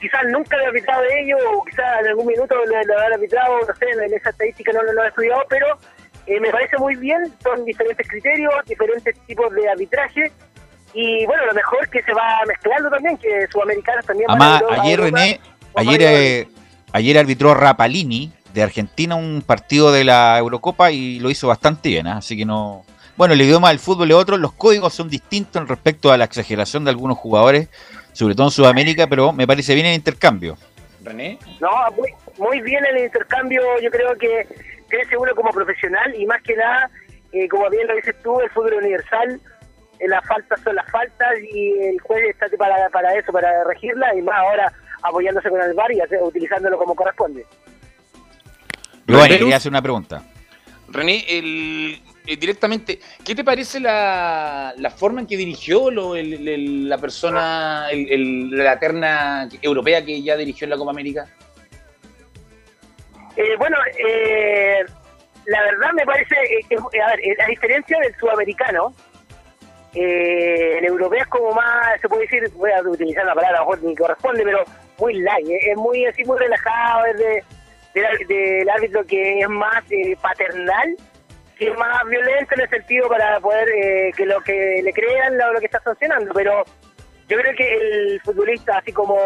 quizás nunca le ha arbitrado de ellos o quizás en algún minuto lo, lo habrá arbitrado, no sé, en esa estadística no lo, he estudiado, pero eh, me parece muy bien, son diferentes criterios, diferentes tipos de arbitraje y bueno, lo mejor que se va mezclando también, que sudamericanos también Además, ayer René, ayer, eh, ayer arbitró Rapalini de Argentina un partido de la Eurocopa y lo hizo bastante bien, ¿eh? así que no... Bueno, el idioma del fútbol es otro, los códigos son distintos respecto a la exageración de algunos jugadores, sobre todo en Sudamérica, pero me parece bien el intercambio. René. No, muy, muy bien el intercambio, yo creo que crece uno como profesional y más que nada, eh, como bien lo dices tú, el fútbol universal las faltas son las faltas y el juez está para, para eso, para regirla y más ahora apoyándose con el VAR y utilizándolo como corresponde. Bueno, quería hacer una pregunta. René, el, eh, directamente, ¿qué te parece la, la forma en que dirigió lo, el, la persona, la terna europea que ya dirigió en la Copa América? Eh, bueno, eh, la verdad me parece, que, a ver, a diferencia del sudamericano, eh, el europeo es como más, se puede decir, voy a utilizar la palabra, a lo ni corresponde, pero muy light, eh, es muy así, muy relajado, es de, del árbitro que es más eh, paternal, que es más violento en el sentido para poder eh, que lo que le crean lo, lo, que está sancionando, pero yo creo que el futbolista, así como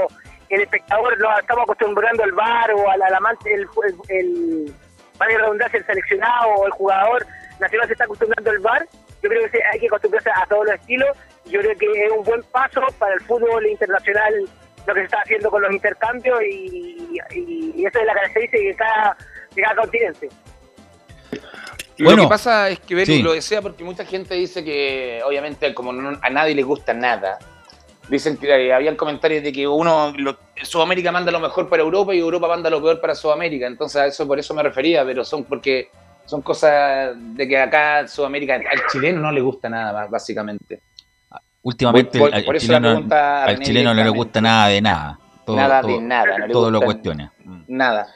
el espectador, nos estamos acostumbrando al bar o al, amante, el, el, el, redundancia, el seleccionado o el jugador nacional se está acostumbrando al bar yo creo que hay que acostumbrarse a todos los estilos. Yo creo que es un buen paso para el fútbol internacional lo que se está haciendo con los intercambios y, y, eso es la característica de cada, de cada continente. Lo que pasa es que Velu lo desea porque mucha gente dice que, obviamente, como a nadie le gusta nada, dicen que eh, habían comentarios de que uno, Sudamérica manda lo mejor para Europa y Europa manda lo peor para Sudamérica. Entonces, a eso por eso me refería, pero son porque son cosas de que acá Sudamérica, al chileno no le gusta nada, básicamente. Últimamente, al, chileno, al chileno no le gusta nada de nada. nada de nada. No todo lo cuestiona. Nada.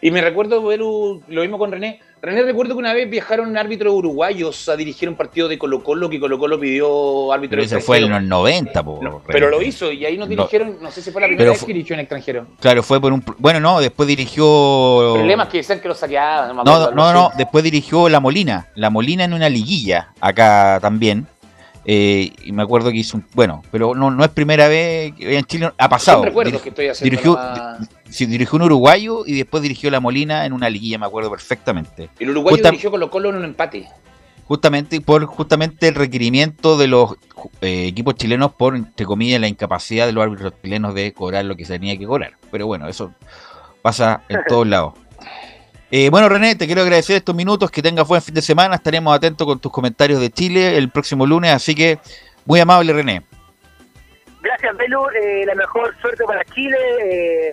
Y me recuerdo, lo mismo con René, René, recuerdo que una vez viajaron árbitros uruguayos a dirigir un partido de Colo Colo que Colo Colo pidió árbitro Ese fue en los 90, Pero lo hizo y ahí nos dirigieron, no, sé si fue la primera vez que dirigió en extranjero. Claro, fue por un... Bueno, no, después dirigió... Problemas que decían que lo saqueaban. No, no, no, no, después dirigió La Molina. La Molina en una liguilla, acá también. Eh, y me acuerdo que hizo un. Bueno, pero no, no es primera vez que en Chile ha pasado. recuerdo que estoy haciendo dirigió, dirigió un uruguayo y después dirigió La Molina en una liguilla, me acuerdo perfectamente. El uruguayo dirigió Colo Colo en un empate. Justamente por justamente el requerimiento de los eh, equipos chilenos por, entre comillas, la incapacidad de los árbitros chilenos de cobrar lo que se tenía que cobrar. Pero bueno, eso pasa en todos [LAUGHS] lados. Eh, bueno, René, te quiero agradecer estos minutos, que tengas buen fin de semana, estaremos atentos con tus comentarios de Chile el próximo lunes, así que muy amable, René. Gracias, Belu, eh, la mejor suerte para Chile, eh,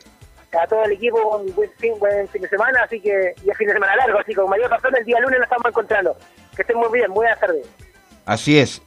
a todo el equipo, un buen fin, buen fin de semana, así que ya fin de semana largo, así que con mayor razón el día lunes nos estamos encontrando. Que estén muy bien, buenas tardes. Así es.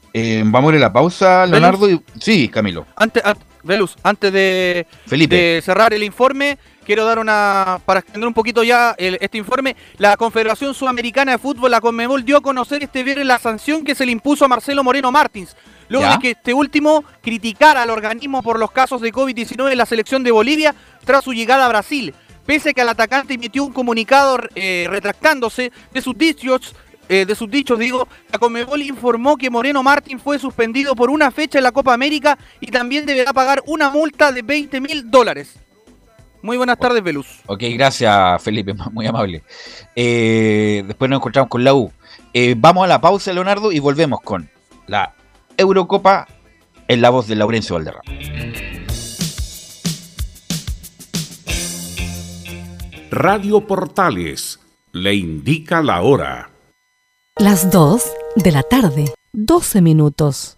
vamos a ir a la pausa, Leonardo. Sí, Camilo. Antes, Velus, antes de, de cerrar el informe, quiero dar una, para extender un poquito ya este informe, la Confederación Sudamericana de Fútbol, la Conmebol, dio a conocer este viernes la sanción que se le impuso a Marcelo Moreno Martins, luego de que este último criticara al organismo por los casos de COVID-19 en la selección de Bolivia tras su llegada a Brasil. Pese a que el atacante emitió un comunicado eh, retractándose de sus dichos, eh, de sus dichos, digo, la Conmebol informó que Moreno Martín fue suspendido por una fecha en la Copa América y también deberá pagar una multa de 20 mil dólares. Muy buenas tardes, Veluz. Ok, gracias, Felipe, [LAUGHS] muy amable. Eh, después nos encontramos con la U. Eh, vamos a la pausa, Leonardo, y volvemos con la Eurocopa en la voz de Laurencio Valderrama. Radio Portales le indica la hora. Las 2 de la tarde, 12 minutos.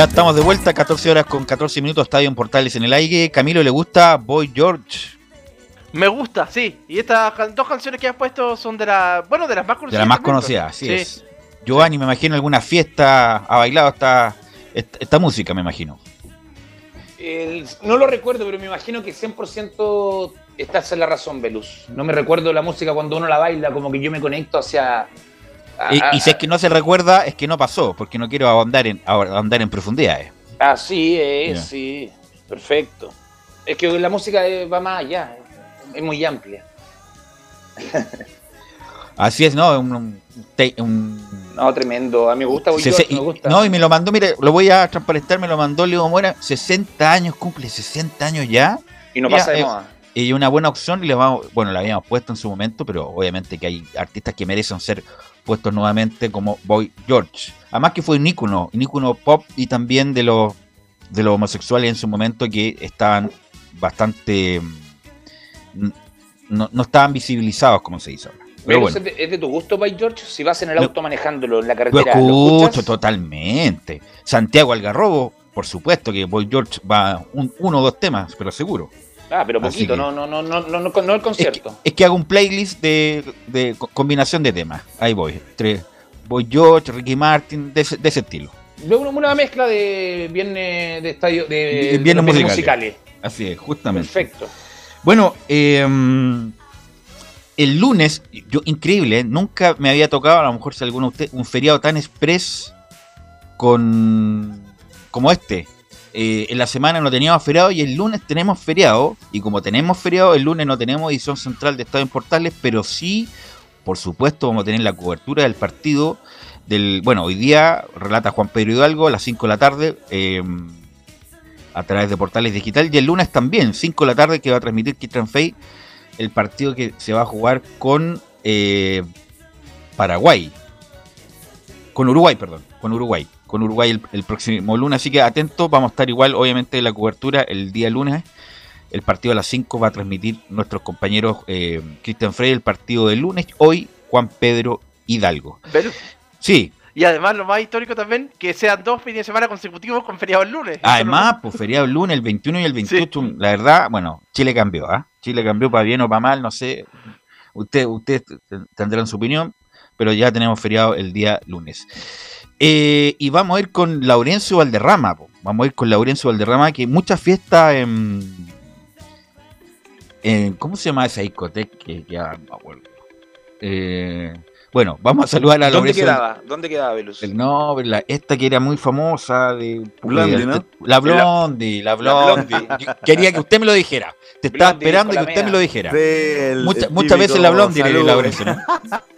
Ya estamos de vuelta, 14 horas con 14 minutos, Estadio en Portales en el aire. Camilo, ¿le gusta Boy George? Me gusta, sí. Y estas dos canciones que has puesto son de las, bueno, de las más De conocidas. la más también, conocida, pues. así Sí. es. Giovanni, me imagino alguna fiesta ha bailado esta, esta, esta música, me imagino. El- no lo recuerdo, pero me imagino que 100% estás en la razón, Velus. No me recuerdo la música cuando uno la baila, como que yo me conecto hacia... Y, si es que no se recuerda, es que no pasó, porque no quiero ahondar en, ahondar en profundidades. Así es, Ya. sí. Perfecto. Es que la música eh, va más allá, es muy amplia. [LAUGHS] Así es, ¿no? Un, un- No, tremendo. A mí me gusta, se- se- me gusta. No, y me lo mandó, mire, lo voy a transparentar, me lo mandó Leo Mora, 60 años, cumple 60 años ya. Y no Ya, pasa de eh, moda. Y una buena opción, y le vamos, bueno, la habíamos puesto en su momento, pero obviamente que hay artistas que merecen ser puestos nuevamente como Boy George. Además que fue un ícono, un ícono pop y también de los de los homosexuales en su momento que estaban bastante mm, no, no estaban visibilizados como se dice ahora. Pero bueno, ¿es, de, tu gusto, Boy George? Si vas en el auto manejándolo en la carretera, ¿lo escucho totalmente. Santiago Algarrobo, por supuesto que Boy George va un, uno o dos temas, pero seguro. Ah, pero poquito, no, no, no, no, no, no, el concierto. Es que hago un playlist de, de co- combinación de temas. Ahí voy. Entre Boy George, Ricky Martin, de ese, de ese estilo. Veo una, mezcla de viernes de estadio de, de Viernes musicales. musicales. Así es, justamente. Perfecto. Bueno, eh, el lunes, yo increíble, ¿eh? nunca me había tocado, a lo mejor si alguno de ustedes, un feriado tan express con como este. Eh, en la semana no teníamos feriado y el lunes tenemos feriado. Y como tenemos feriado, el lunes no tenemos edición central de Estadio en Portales, pero sí, por supuesto, vamos a tener la cobertura del partido. Del, bueno, hoy día relata Juan Pedro Hidalgo a las 5 de la tarde. eh, a través de portales digital y el lunes también, 5 de la tarde, que va a transmitir Kitran Fey el partido que se va a jugar con eh, Paraguay. Con Uruguay, perdón, con Uruguay. Con Uruguay el, el próximo lunes, así que atentos, vamos a estar igual, obviamente, en la cobertura el día lunes. El partido a las 5 va a transmitir nuestros compañeros eh, Cristian Frey, el partido del lunes, hoy Juan Pedro Hidalgo. Sí, Y además, lo más histórico también, que sean dos fines de semana consecutivos con feriado el lunes. Además, pues feriado el lunes, el 21 y el 28, la verdad, bueno, Chile cambió, ¿ah? Chile cambió para bien o para mal, no sé. Usted, ustedes tendrán su opinión, pero ya tenemos feriado el día lunes. Eh, y vamos a ir con Laurencio Valderrama, po. vamos a ir con Laurencio Valderrama, que muchas fiestas en, en- ¿Cómo se llama esa discoteca? Que, que ah, no. Eh, bueno, vamos a saludar a ¿Dónde Laurencio. quedaba? ¿Dónde quedaba, Velus? La- esta que era muy famosa de Blondie, de- ¿no? La Blondie, la Blondie. Yo Quería que usted me lo dijera. Te estaba Blondie, esperando que usted me lo dijera. Sí, el- Mucha- el muchas veces la Blondie. Laurencio, ¿no? [LAUGHS]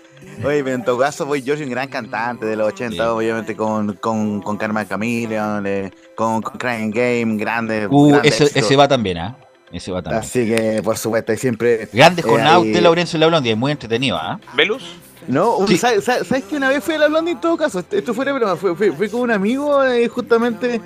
[LAUGHS] Oye, pero en todo caso, Boy George, un gran cantante de los 80, obviamente con, con, con Carmen Chameleon, eh, con, con Crying Game, grande. Uh, grande ese, va también, ¿ah? Ese va también. Así que, por supuesto, y siempre. Grandes eh, jornadas ahí- usted, Laurencio y la Blondie, es muy entretenido, ¿ah? ¿Velus? No, un- ¿sabes, sabes- sabes que una vez fui a la Blondie en todo caso? Esto- Esto fuera, pero fue, fue, fue con un amigo eh, justamente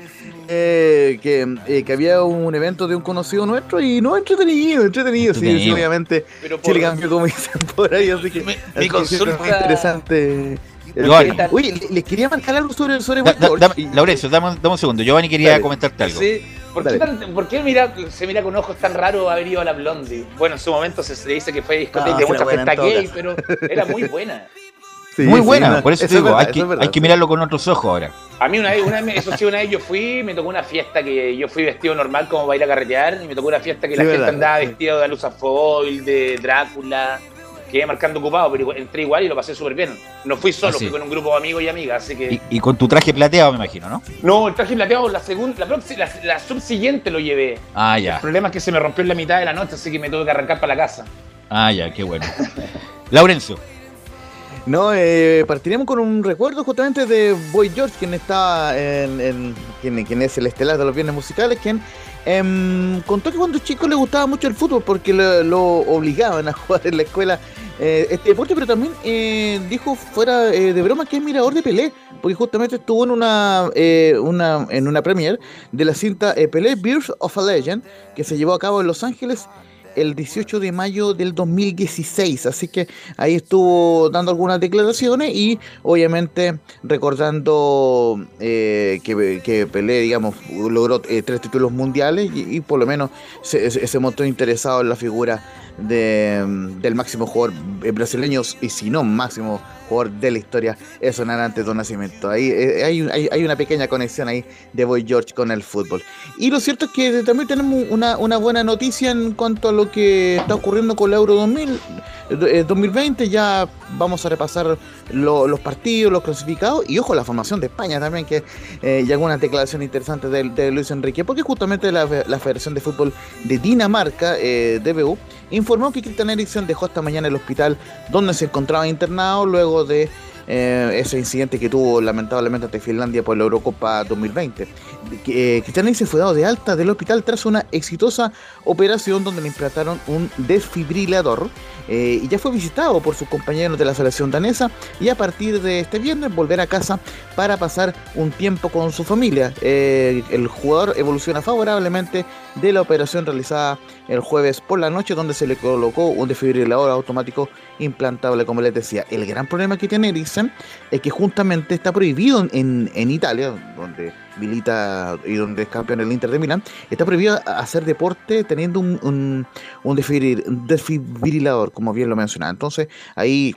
eh, que, eh, que había un evento de un conocido nuestro y no, entretenido, entretenido, sí, sí, obviamente. Pero por- Chile cambió como dicen por ahí, así que, así que consulta- muy interesante. Giovanni. Oye, le- les quería marcar algo sobre, sobre Da- da- dame- Laurencio, dame, un- dame un segundo. Giovanni quería Dale. comentarte algo. Sí. ¿Por qué, Dale. tan- por qué mira, se mira con ojos tan raros haber ido a la Blondie? Bueno, en su momento se, se dice que fue discoteca No, de sí, mucha fiesta todo gay, pero era muy buena. [LAUGHS] Sí, muy sí, buena, no, por eso te es digo, verdad, hay, que, es hay mirarlo con otros ojos ahora. A mí una vez, una vez, eso sí, una vez yo fui, me tocó una fiesta que yo fui vestido normal como para ir a carretear y me tocó una fiesta que Sí, la gente verdad, andaba sí. vestido de Alusa Foil, de Drácula, quedé marcando ocupado, pero entré igual y lo pasé súper bien. No fui solo, Ah, sí. fui con un grupo de amigos y amigas, así que... Y, y con tu traje plateado, me imagino, ¿no? No, el traje plateado, la segunda, la, próxima- la, la subsiguiente lo llevé. Ah, El ya. problema es que se me rompió en la mitad de la noche, así que me tuve que arrancar para la casa. Ah, ya, qué bueno. [LAUGHS] Laurencio. No, eh, partiremos con un recuerdo justamente de Boy George, quien está en, en- quien, es el estelar de los viernes musicales, quien em, contó que cuando chico le gustaba mucho el fútbol porque lo, obligaban a jugar en la escuela eh, este deporte, pero también eh, dijo fuera eh, de broma que es mirador de Pelé, porque justamente estuvo en una, eh, una en una premiere de la cinta eh, Pelé Beers of a Legend, que se llevó a cabo en Los Ángeles el 18 de mayo del 2016. Así que ahí estuvo dando algunas declaraciones y obviamente recordando eh, que, que, Pelé, digamos, logró eh, tres títulos mundiales y, por lo menos se, se, mostró interesado en la figura de, del máximo jugador brasileño y si no máximo jugador de la historia es antes de Nacimiento. Ahí eh, hay, hay, hay, una pequeña conexión ahí de Boy George con el fútbol. Y lo cierto es que también tenemos una, una buena noticia en cuanto a lo que está ocurriendo con el Euro 2000, 2020. Eh, ya vamos a repasar los partidos, los clasificados y ojo la formación de España también, que eh, ya algunas declaraciones interesantes de, de, Luis Enrique, porque justamente la, la, Federación de Fútbol de Dinamarca, eh, DBU, informó que Christian Eriksen dejó esta mañana el hospital donde se encontraba internado luego de eh, ese incidente que tuvo lamentablemente ante Finlandia por la Eurocopa 2020. Eh, Cristian se fue dado de alta del hospital tras una exitosa operación donde le implantaron un desfibrilador eh, y ya fue visitado por sus compañeros de la selección danesa y a partir de este viernes volver a casa para pasar un tiempo con su familia. Eh, el jugador evoluciona favorablemente de la operación realizada el jueves por la noche donde se le colocó un desfibrilador automático implantable, como les decía. El gran problema que tiene Eriksen es que justamente está prohibido en, en Italia, donde milita y donde es campeón el Inter de Milán, está prohibido hacer deporte teniendo un, un, un desfibrilador, como bien lo mencionaba. Entonces ahí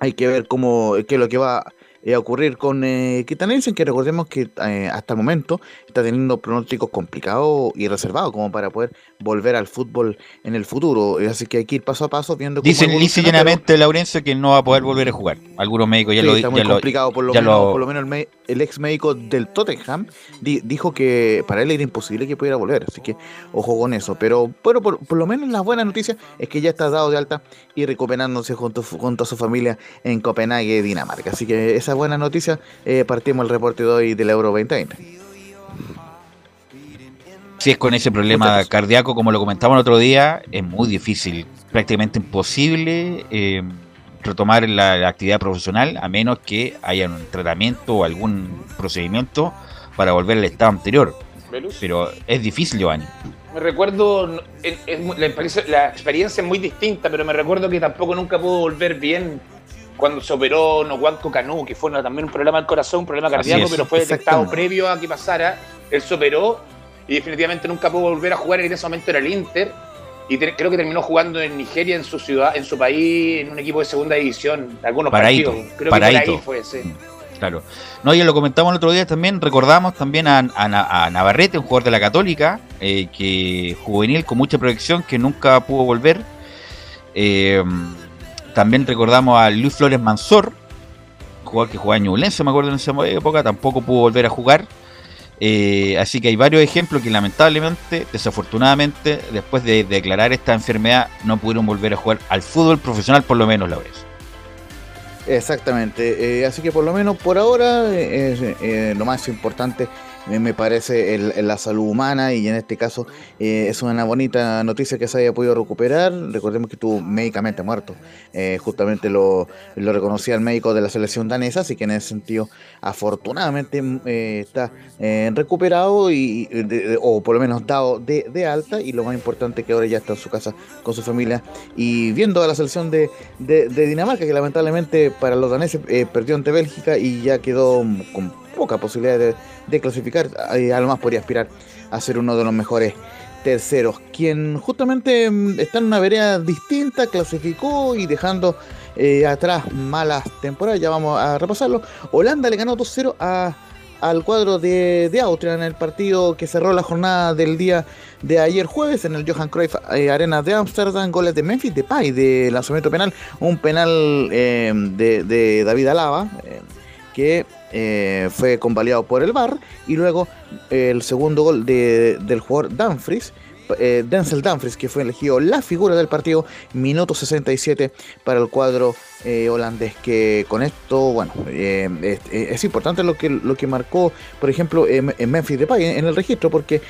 hay que ver cómo, qué es lo que va a ocurrir con eh, que recordemos que eh, hasta el momento está teniendo pronósticos complicados y reservados como para poder volver al fútbol en el futuro. Así que hay que ir paso a paso viendo cómo Dicen llenamente Laurencio que no va a poder volver a jugar. Algunos médicos ya lo Está muy complicado, por, lo menos, por lo menos el, ex médico del Tottenham dijo que para él era imposible que pudiera volver. Así que ojo con eso. Pero bueno, por, lo menos la buena noticia es que ya está dado de alta y recuperándose junto, junto a su familia en Copenhague, Dinamarca. Así que esa buena noticia, eh, partimos el reporte de hoy del Euro 2020. Si es con ese problema cardíaco, como lo comentamos el otro día, es muy difícil, prácticamente imposible eh, retomar la, actividad profesional a menos que haya un tratamiento o algún procedimiento para volver al estado anterior. Pero es difícil, Giovanni. Me recuerdo, la, experiencia es muy distinta, pero me recuerdo que tampoco nunca pudo volver bien cuando se operó Noguanco Canú, que fue también un problema del corazón, un problema cardíaco, pero fue detectado previo a que pasara. Él se operó y definitivamente nunca pudo volver a jugar. En ese momento era el Inter y creo que terminó jugando en Nigeria, en su ciudad, en su país, en un equipo de segunda división, algunos partidos. Creo que por ahí fue, sí. Claro. No, ya lo comentamos el otro día también, recordamos también a, Navarrete, un jugador de la Católica, eh, que juvenil con mucha proyección, que nunca pudo volver. Eh, también recordamos a Luis Flores Mansor, jugador que jugaba en Ñublense, me acuerdo en esa época, tampoco pudo volver a jugar. Eh, así que hay varios ejemplos que lamentablemente, desafortunadamente, después de declarar esta enfermedad, no pudieron volver a jugar al fútbol profesional, por lo menos la vez. Exactamente, eh, así que por lo menos por ahora eh, lo más importante me parece el, la salud humana y en este caso eh, es una bonita noticia que se haya podido recuperar. Recordemos que estuvo médicamente muerto. Eh, justamente lo, lo, reconocía el médico de la selección danesa, así que en ese sentido afortunadamente eh, está recuperado y, o por lo menos dado de, alta y lo más importante que ahora ya está en su casa con su familia y viendo a la selección de, de Dinamarca que lamentablemente para los daneses perdió ante Bélgica y ya quedó con poca posibilidad de, clasificar, a lo más podría aspirar a ser uno de los mejores terceros, quien justamente mm, está en una vereda distinta, clasificó y dejando eh, atrás malas temporadas, ya vamos a repasarlo. Holanda le ganó 2-0 al cuadro de, de, Austria en el partido que cerró la jornada del día de ayer jueves en el Johan Cruyff eh, Arena de Amsterdam, goles de Memphis Depay de lanzamiento penal, un penal eh, de, David Alaba que eh, fue convalidado por el VAR y luego el segundo gol de, del jugador Dumfries eh, Denzel Dumfries, que fue elegido la figura del partido, minuto 67 para el cuadro eh, holandés. Que con esto, bueno, es, importante lo que, lo que marcó, por ejemplo, en Memphis Depay en, el registro, porque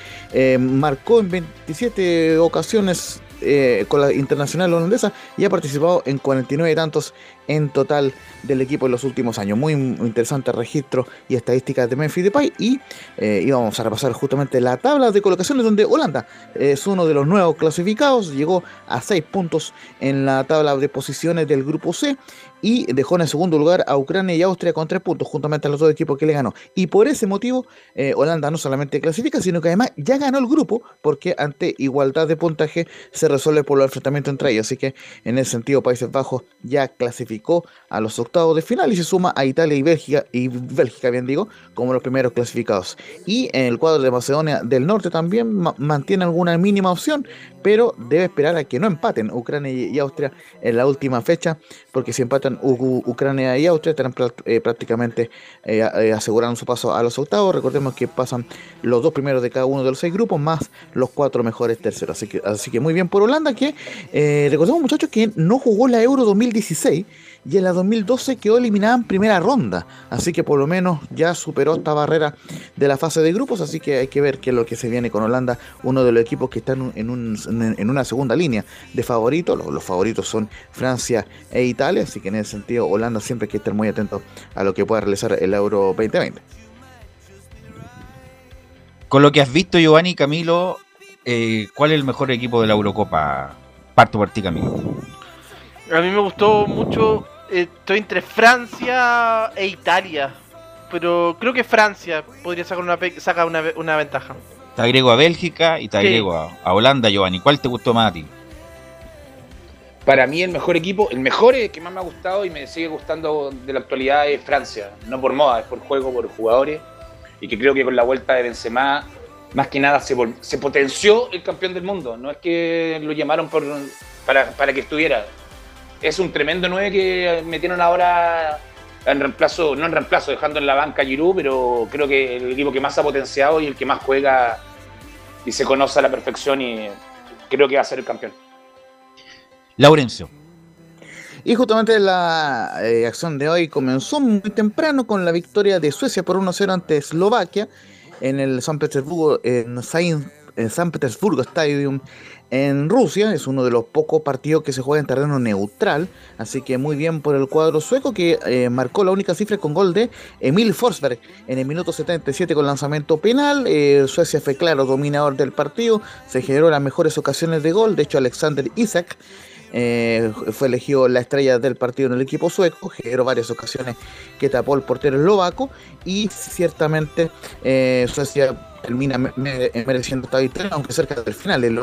marcó en 27 ocasiones eh, con la internacional holandesa y ha participado en 49 tantos en total del equipo en los últimos años. Muy interesante registro y estadísticas de Memphis Depay y eh, íbamos a repasar justamente la tabla de colocaciones donde Holanda es uno de los nuevos clasificados, llegó a 6 puntos en la tabla de posiciones del grupo C y dejó en segundo lugar a Ucrania y Austria con 3 puntos, juntamente a los dos equipos que le ganó. Y por ese motivo, eh, Holanda no solamente clasifica, sino que además ya ganó el grupo, porque ante igualdad de puntaje se resuelve por el enfrentamiento entre ellos. Así que en ese sentido, Países Bajos ya a los octavos de final y se suma a Italia y Bélgica, y Bélgica bien digo, como los primeros clasificados. Y en el cuadro de Macedonia del Norte también mantiene alguna mínima opción, pero debe esperar a que no empaten Ucrania y Austria en la última fecha, porque si empatan Ucrania y Austria estarán eh, prácticamente eh, eh, asegurando su paso a los octavos. Recordemos que pasan los dos primeros de cada uno de los seis grupos, más los cuatro mejores terceros. Así que, así que muy bien por Holanda, que recordemos muchachos que no jugó la Euro 2016 y en la 2012 quedó eliminada en primera ronda. Así que por lo menos ya superó esta barrera de la fase de grupos. Así que hay que ver qué es lo que se viene con Holanda, uno de los equipos que están en, una segunda línea de favoritos. Los, favoritos son Francia e Italia. Así que en ese sentido, Holanda siempre hay que estar muy atento a lo que pueda realizar el Euro 2020. Con lo que has visto, Giovanni Camilo, eh, ¿cuál es el mejor equipo de la Eurocopa? Parto por ti, Camilo. A mí me gustó mucho estoy entre Francia e Italia. Pero creo que Francia podría sacar una, sacar una, una ventaja. Te agrego a Bélgica y te agrego a, Holanda, Giovanni. ¿Cuál te gustó más a ti? Para mí el mejor equipo, el mejor que más me ha gustado y me sigue gustando de la actualidad es Francia. No por moda, es por juego, por jugadores. Y que creo que con la vuelta de Benzema, más que nada se, se potenció el campeón del mundo. No es que lo llamaron por, para, para que estuviera es un tremendo 9 que metieron ahora en reemplazo, no en reemplazo, dejando en la banca a Giroud, pero creo que el equipo que más ha potenciado y el que más juega y se conoce a la perfección y creo que va a ser el campeón. Laurencio. Y justamente la eh, acción de hoy comenzó muy temprano con la victoria de Suecia por 1-0 ante Eslovaquia en el San Petersburgo, en San Petersburgo Stadium en Rusia. Es uno de los pocos partidos que se juega en terreno neutral. Así que muy bien por el cuadro sueco que eh, marcó la única cifra con gol de Emil Forsberg en el minuto 77 con lanzamiento penal. Eh, Suecia fue claro dominador del partido. Se generó las mejores ocasiones de gol. De hecho, Alexander Isaac. Eh, fue elegido la estrella del partido en el equipo sueco, generó varias ocasiones que tapó el portero eslovaco y ciertamente Suecia termina mereciendo esta victoria, aunque cerca del final. El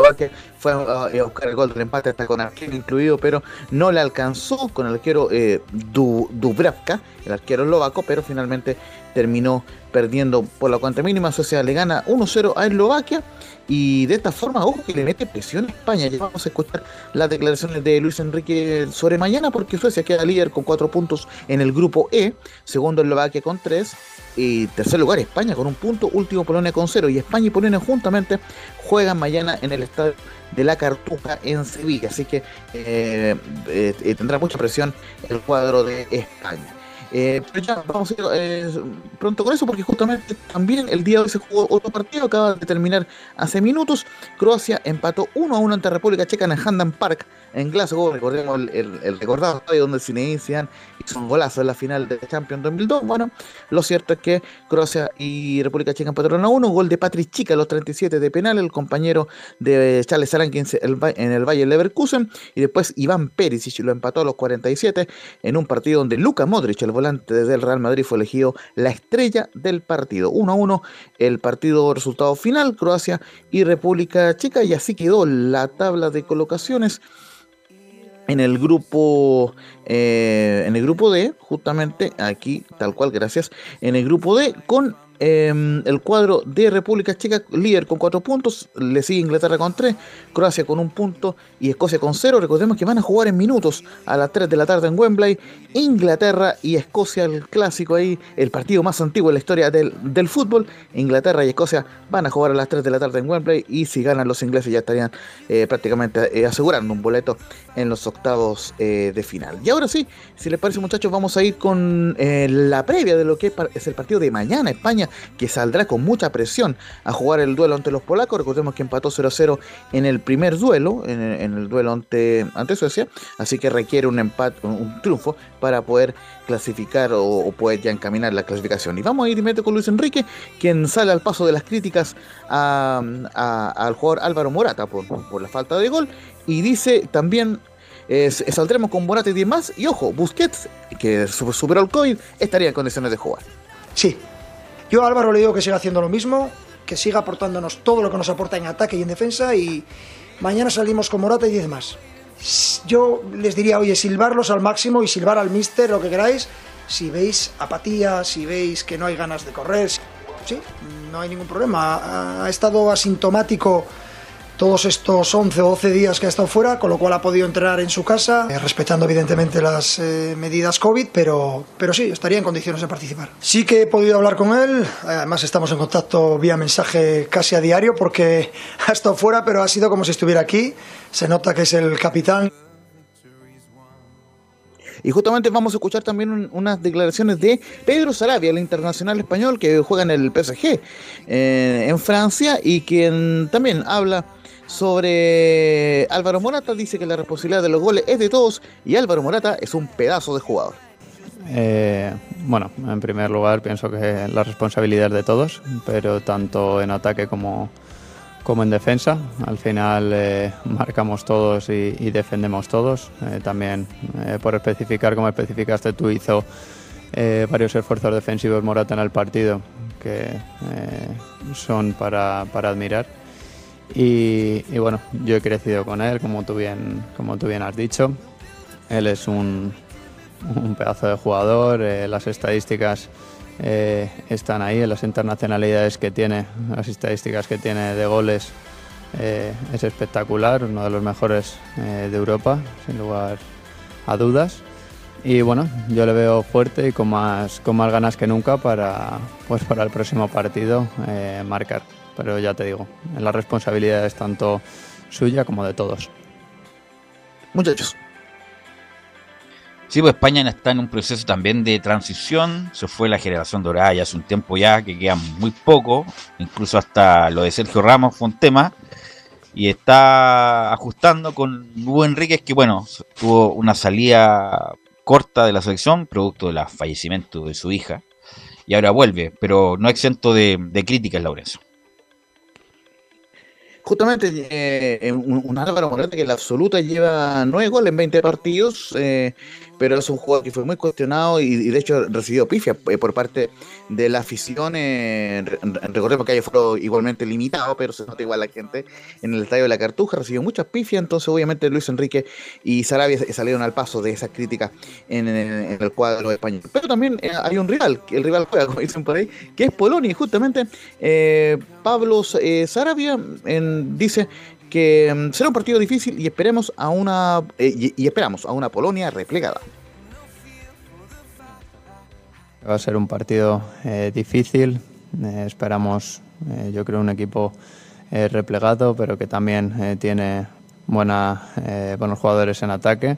fue a, buscar el gol del empate hasta con arquero incluido, pero no le alcanzó con el arquero eh, Dubravka, el arquero eslovaco, pero finalmente terminó perdiendo por la cuanta mínima. Suecia le gana 1-0 a Eslovaquia y de esta forma, ojo que le mete presión a España. Ya vamos a escuchar las declaraciones de Luis Enrique sobre mañana, porque Suecia queda líder con 4 puntos en el grupo E, segundo Eslovaquia con 3 y tercer lugar España con un punto, último Polonia con cero. Y España y Polonia juntamente juegan mañana en el estadio de la Cartuja en Sevilla. Así que eh, eh, tendrá mucha presión el cuadro de España. Eh, pero ya vamos a ir eh, pronto con eso porque justamente también el día de hoy se jugó otro partido, acaba de terminar hace minutos. Croacia empató 1 a 1 ante República Checa en el Handan Park en Glasgow. Recordemos el, el, recordado estadio donde Zinedine hizo un golazo en la final de Champions 2002. Bueno, lo cierto es que Croacia y República Checa empataron a 1. Gol de Patrick Chica a los 37 de penal, el compañero de Charles Arankins en el Valle Leverkusen. Y después Iván Perisic lo empató a los 47 en un partido donde Luka Modric, el volante desde el Real Madrid fue elegido la estrella del partido. 1 a 1 el partido resultado final, Croacia y República Checa y así quedó la tabla de colocaciones en el grupo eh, en el grupo D justamente aquí tal cual gracias en el grupo D con Em, el cuadro de República Checa, líder con 4 puntos, le sigue Inglaterra con 3, Croacia con un punto y Escocia con 0. Recordemos que van a jugar en minutos a las 3 de la tarde en Wembley. Inglaterra y Escocia, el clásico ahí, el partido más antiguo en la historia del, fútbol. Inglaterra y Escocia van a jugar a las 3 de la tarde en Wembley y si ganan los ingleses ya estarían eh, prácticamente eh, asegurando un boleto en los octavos eh, de final. Y ahora sí, si les parece muchachos, vamos a ir con la previa de lo que es el partido de mañana, España que saldrá con mucha presión a jugar el duelo ante los polacos. Recordemos que empató 0-0 en el primer duelo, en el, duelo ante, ante Suecia, así que requiere un empate, un, un triunfo para poder clasificar o, poder ya encaminar la clasificación. Y vamos a ir inmediato con Luis Enrique, quien sale al paso de las críticas al jugador Álvaro Morata por, por la falta de gol y dice también saldremos con Morata y 10 más. Y ojo, Busquets, que superó el COVID, estaría en condiciones de jugar. Sí. Yo a Álvaro le digo que siga haciendo lo mismo, que siga aportándonos todo lo que nos aporta en ataque y en defensa. Y mañana salimos con Morata y 10 más. Yo les diría, oye, silbarlos al máximo y silbar al mister, lo que queráis. Si veis apatía, si veis que no hay ganas de correr, sí, no hay ningún problema. Ha, estado asintomático todos estos 11 o 12 días que ha estado fuera, con lo cual ha podido entrenar en su casa, eh, respetando evidentemente las eh, medidas COVID, pero, pero sí, estaría en condiciones de participar. Sí que he podido hablar con él, además estamos en contacto vía mensaje casi a diario porque [LAUGHS] ha estado fuera, pero ha sido como si estuviera aquí, se nota que es el capitán. Y justamente vamos a escuchar también un, unas declaraciones de Pedro Sarabia, el internacional español que juega en el PSG eh, en Francia y quien también habla sobre Álvaro Morata. Dice que la responsabilidad de los goles es de todos y Álvaro Morata es un pedazo de jugador. Eh, bueno, en primer lugar pienso que la responsabilidad es de todos, pero tanto en ataque como, como en defensa. Al final eh, marcamos todos y, defendemos todos. Eh, también, por especificar, como especificaste tú, hizo varios esfuerzos defensivos Morata en el partido que son para, para admirar. Y, bueno, yo he crecido con él, como tú bien, como tú bien has dicho. Él es un, un pedazo de jugador, eh, las estadísticas eh, están ahí, las internacionalidades que tiene, las estadísticas que tiene de goles eh, es espectacular, uno de los mejores de Europa, sin lugar a dudas. Y bueno, yo le veo fuerte y con más, con más ganas que nunca para, pues para el próximo partido marcar pero ya te digo, la responsabilidad es tanto suya como de todos. Muchachos. Sí, pues España está en un proceso también de transición. Se fue la generación dorada ya hace un tiempo ya, que queda muy poco. Incluso hasta lo de Sergio Ramos fue un tema. Y está ajustando con Hugo Enríquez, que bueno, tuvo una salida corta de la selección, producto del fallecimiento de su hija. Y ahora vuelve, pero no exento de, de críticas, Laurencio justamente eh, un, un, Álvaro Morata que en la absoluta lleva nueve goles en 20 partidos, eh, pero es un jugador que fue muy cuestionado y, de hecho recibió pifia eh, por parte de la afición. Eh, recordemos que haya fue igualmente limitado, pero se nota igual la gente en el estadio de la Cartuja, recibió muchas pifias, entonces obviamente Luis Enrique y Sarabia salieron al paso de esas críticas en, el cuadro español. Pero también eh, hay un rival, el rival juega, como dicen por ahí, que es Polonia, y justamente eh, Pablo Sarabia en, dice que um, será un partido difícil y esperemos a una eh, y, y, esperamos a una Polonia replegada. Va a ser un partido eh, difícil. Eh, esperamos, yo creo, un equipo replegado, pero que también tiene buena, buenos jugadores en ataque,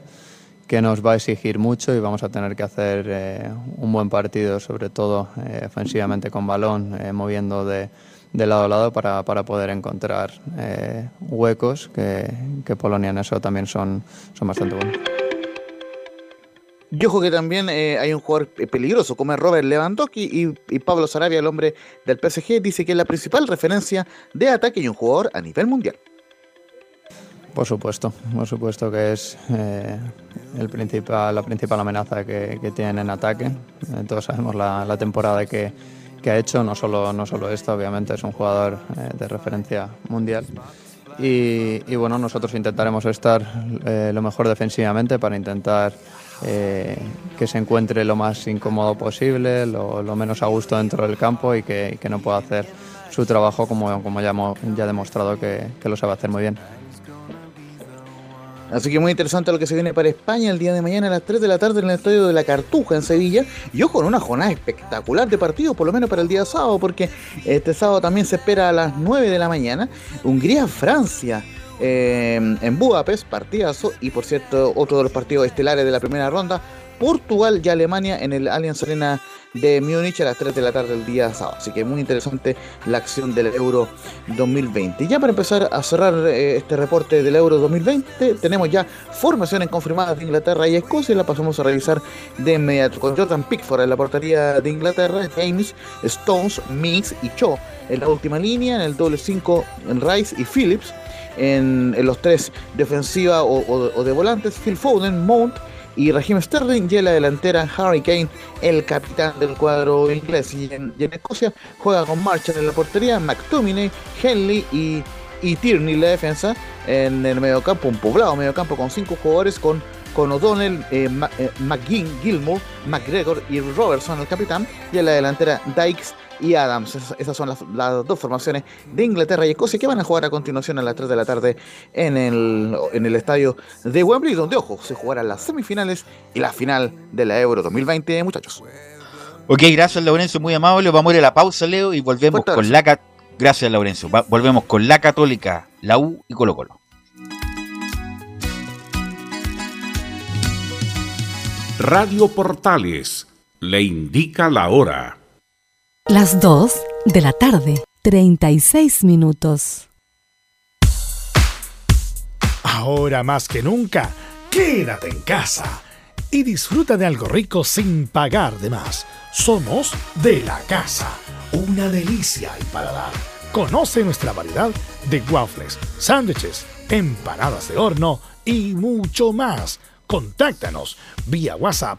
que nos va a exigir mucho y vamos a tener que hacer un buen partido, sobre todo ofensivamente con balón, moviendo de de lado a lado para, para poder encontrar eh, huecos que, que, Polonia en eso también son, son bastante buenos. Yo creo que también eh, hay un jugador peligroso como es Robert Lewandowski y, y, Pablo Sarabia, el hombre del PSG, dice que es la principal referencia de ataque y un jugador a nivel mundial. Por supuesto, por supuesto que es eh, el principal, la principal amenaza que, que tienen en ataque. Eh, todos sabemos la, la temporada que, que ha hecho, no solo, no solo esto, obviamente es un jugador eh, de referencia mundial. Y, bueno, nosotros intentaremos estar eh, lo mejor defensivamente para intentar eh, que se encuentre lo más incómodo posible, lo, menos a gusto dentro del campo y que, no pueda hacer su trabajo como, como ya, ya ha demostrado que, que lo sabe hacer muy bien. Así que muy interesante lo que se viene para España el día de mañana a las 3 de la tarde en el estadio de la Cartuja en Sevilla. Y ojo, una jornada espectacular de partidos, por lo menos para el día sábado, porque este sábado también se espera a las 9 de la mañana Hungría-Francia. eh, en Budapest, partidazo, y por cierto, otro de los partidos estelares de la primera ronda, Portugal y Alemania en el Allianz Arena de Múnich a las 3 de la tarde del día sábado. Así que muy interesante la acción del Euro 2020. Y ya para empezar a cerrar eh, este reporte del Euro 2020, tenemos ya formaciones confirmadas de Inglaterra y Escocia. La pasamos a revisar de inmediato con Jordan Pickford en la portería de Inglaterra, James, Stones, Mix y Cho en la última línea, en el doble 5 Rice y Phillips. En, los tres defensiva o- o de volantes, Phil Foden, Mount y Raheem Sterling y en la delantera Harry Kane, el capitán del cuadro inglés. Y en, Escocia juega con Marshall en la portería, McTominay, Henley y, y Tierney en la defensa. En el mediocampo, un poblado mediocampo con cinco jugadores con, con O'Donnell, eh, eh, McGinn, Gilmour, McGregor y Robertson el capitán. Y en la delantera Dykes y Adams. Esas, esas son las, las dos formaciones de Inglaterra y Escocia que van a jugar a continuación a las 3 de la tarde en el, en el estadio de Wembley, donde, ojo, se jugarán las semifinales y la final de la Euro 2020, muchachos. Ok, gracias Laurencio, muy amable. Vamos a ir a la pausa, Leo, y volvemos Fuerte con la Gracias, Laurencio. Va- volvemos con la Católica, la U y Colo Colo. Radio Portales le indica la hora. Las 2 de la tarde, 36 minutos. Ahora más que nunca, quédate en casa y disfruta de algo rico sin pagar de más. Somos de la casa, una delicia al paladar. Conoce nuestra variedad de waffles, sándwiches, empanadas de horno y mucho más. Contáctanos vía WhatsApp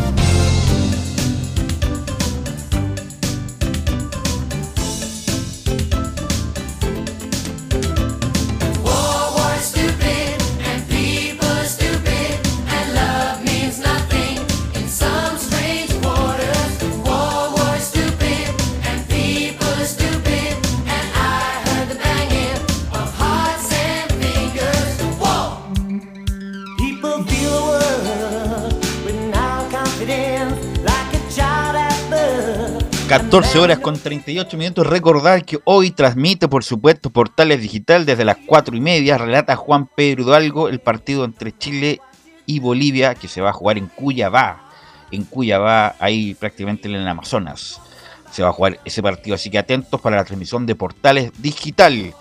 14 horas con 38 minutos. Recordar que hoy transmite, por supuesto, Portales Digital desde las 4 y media. Relata Juan Pedro Hidalgo el partido entre Chile y Bolivia que se va a jugar en Cuyabá. En Cuyabá, ahí prácticamente en el Amazonas. Se va a jugar ese partido. Así que atentos para la transmisión de Portales Digital.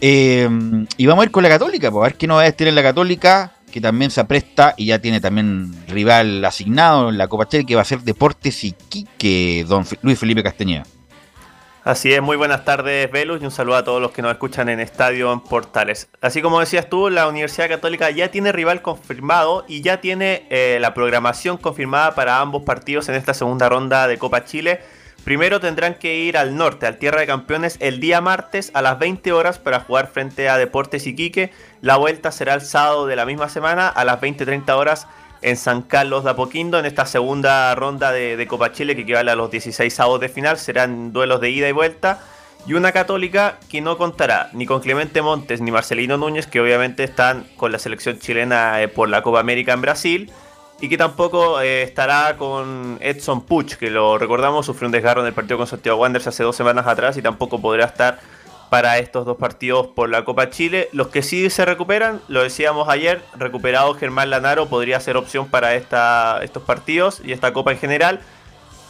Eh, y vamos a ir con la Católica, pues, a ver qué novedades tiene la Católica. Que también se apresta y ya tiene también rival asignado en la Copa Chile, que va a ser Deportes Iquique, don Luis Felipe Castañeda. Así es, muy buenas tardes, Velus, y un saludo a todos los que nos escuchan en Estadio en Portales. Así como decías tú, la Universidad Católica ya tiene rival confirmado y ya tiene eh, la programación confirmada para ambos partidos en esta segunda ronda de Copa Chile. Primero tendrán que ir al norte, al Tierra de Campeones, el día martes a las 20 horas para jugar frente a Deportes Iquique. La vuelta será el sábado de la misma semana a las 20-30 horas en San Carlos de Apoquindo en esta segunda ronda de, Copa Chile que equivale a los 16 avos de final. Serán duelos de ida y vuelta. Y una católica que no contará ni con Clemente Montes ni Marcelino Núñez, que obviamente están con la selección chilena eh, por la Copa América en Brasil. Y que tampoco eh, estará con Edson Puch, que lo recordamos, sufrió un desgarro en el partido con Santiago Wanderers hace dos semanas atrás y tampoco podrá estar para estos dos partidos por la Copa Chile. Los que sí se recuperan, lo decíamos ayer, recuperado Germán Lanaro podría ser opción para esta, estos partidos y esta Copa en general.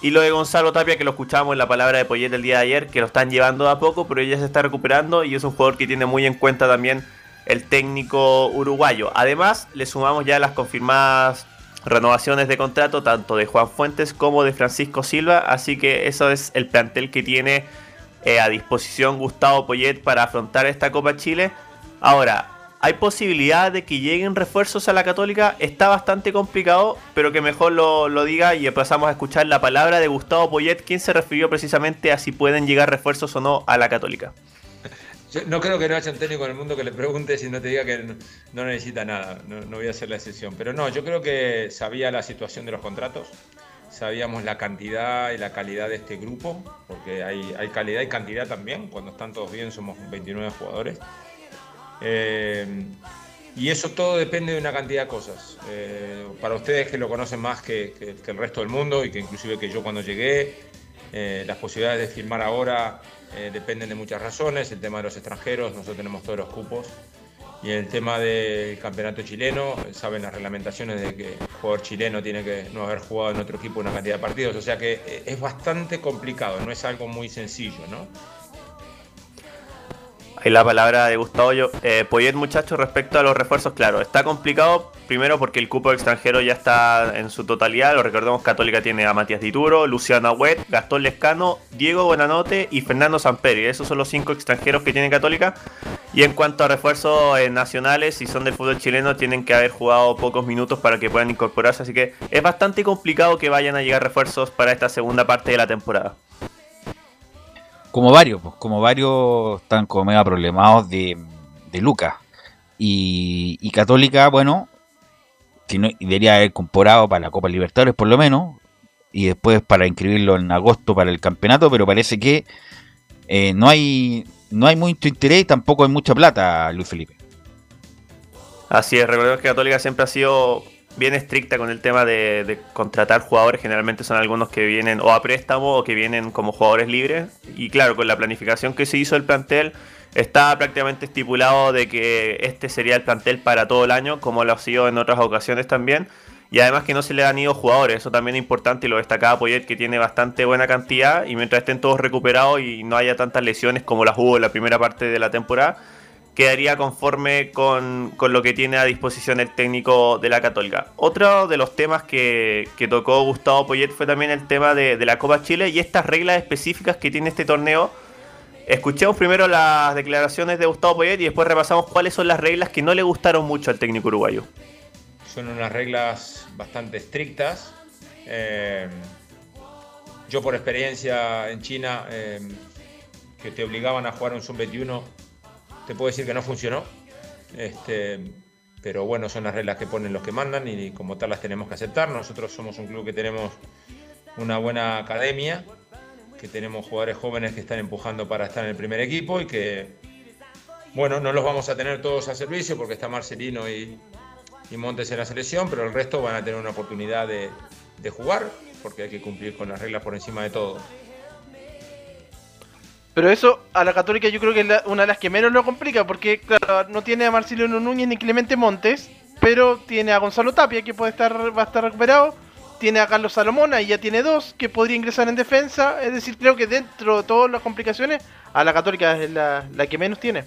Y lo de Gonzalo Tapia, que lo escuchábamos en la palabra de Poyet el día de ayer, que lo están llevando a poco, pero ella se está recuperando y es un jugador que tiene muy en cuenta también el técnico uruguayo. Además, le sumamos ya las confirmadas renovaciones de contrato tanto de Juan Fuentes como de Francisco Silva, así que eso es el plantel que tiene eh, a disposición Gustavo Poyet para afrontar esta Copa Chile. Ahora, ¿hay posibilidad de que lleguen refuerzos a la Católica? Está bastante complicado, pero que mejor lo, lo diga y pasamos a escuchar la palabra de Gustavo Poyet, quien se refirió precisamente a si pueden llegar refuerzos o no a la Católica. No creo que no haya un técnico en el mundo que le pregunte si no te diga que no, necesita nada. No, voy a hacer la excepción. Pero no, yo creo que sabía la situación de los contratos, sabíamos la cantidad y la calidad de este grupo, porque hay, calidad y cantidad también. Cuando están todos bien, somos 29 jugadores. Eh, y eso todo depende de una cantidad de cosas. Eh, para ustedes que lo conocen más que el resto del mundo y que inclusive que yo cuando llegué, eh, las posibilidades de firmar ahora eh, dependen de muchas razones. El tema de los extranjeros, nosotros tenemos todos los cupos. Y el tema del campeonato chileno, eh, saben las reglamentaciones de que el jugador chileno tiene que no haber jugado en otro equipo una cantidad de partidos. O sea que eh, es bastante complicado, no es algo muy sencillo, ¿no? Ahí la palabra de Gustavo yo, eh, Poyet, muchachos, respecto a los refuerzos, claro, está complicado primero porque el cupo extranjero ya está en su totalidad. Lo recordemos, Católica tiene a Matías Dituro, Luciano Agüet, Gastón Lescano, Diego Buenanote y Fernando Samperi. Esos son los cinco extranjeros que tiene Católica. Y en cuanto a refuerzos eh, nacionales, si son del fútbol chileno, tienen que haber jugado pocos minutos para que puedan incorporarse. Así que es bastante complicado que vayan a llegar refuerzos para esta segunda parte de la temporada. Como varios, pues, como varios están como mega problemados de, de Lucas. Y, y Católica, bueno, si no, debería haber incorporado para la Copa Libertadores por lo menos. Y después para inscribirlo en agosto para el campeonato, pero parece que eh, no hay no hay mucho interés y tampoco hay mucha plata, Luis Felipe. Así es, recordemos que Católica siempre ha sido bien estricta con el tema de, contratar jugadores. Generalmente son algunos que vienen o a préstamo o que vienen como jugadores libres. Y claro, con la planificación que se hizo del plantel, está prácticamente estipulado de que este sería el plantel para todo el año, como lo ha sido en otras ocasiones también. Y además que no se le han ido jugadores, eso también es importante y lo destacaba Poyet que tiene bastante buena cantidad y mientras estén todos recuperados y no haya tantas lesiones como las hubo en la primera parte de la temporada, quedaría conforme con, con lo que tiene a disposición el técnico de la Católica. Otro de los temas que, que tocó Gustavo Poyet fue también el tema de, de la Copa Chile y estas reglas específicas que tiene este torneo. Escuchemos primero las declaraciones de Gustavo Poyet y después repasamos cuáles son las reglas que no le gustaron mucho al técnico uruguayo. Son unas reglas bastante estrictas. Eh, yo por experiencia en China, eh, que te obligaban a jugar un sub-21, te puedo decir que no funcionó. Este, pero bueno, son las reglas que ponen los que mandan y como tal las tenemos que aceptar. Nosotros somos un club que tenemos una buena academia, que tenemos jugadores jóvenes que están empujando para estar en el primer equipo y que, bueno, no los vamos a tener todos a servicio porque está Marcelino y, Montes en la selección, pero el resto van a tener una oportunidad de jugar porque hay que cumplir con las reglas por encima de todo. Pero eso a la Católica yo creo que es una de las que menos lo complica, porque claro, no tiene a Marcelino Núñez ni Clemente Montes, pero tiene a Gonzalo Tapia que puede estar, va a estar recuperado, tiene a Carlos Salomón, ahí ya tiene dos que podría ingresar en defensa, es decir, creo que dentro de todas las complicaciones, a la Católica es la, la que menos tiene.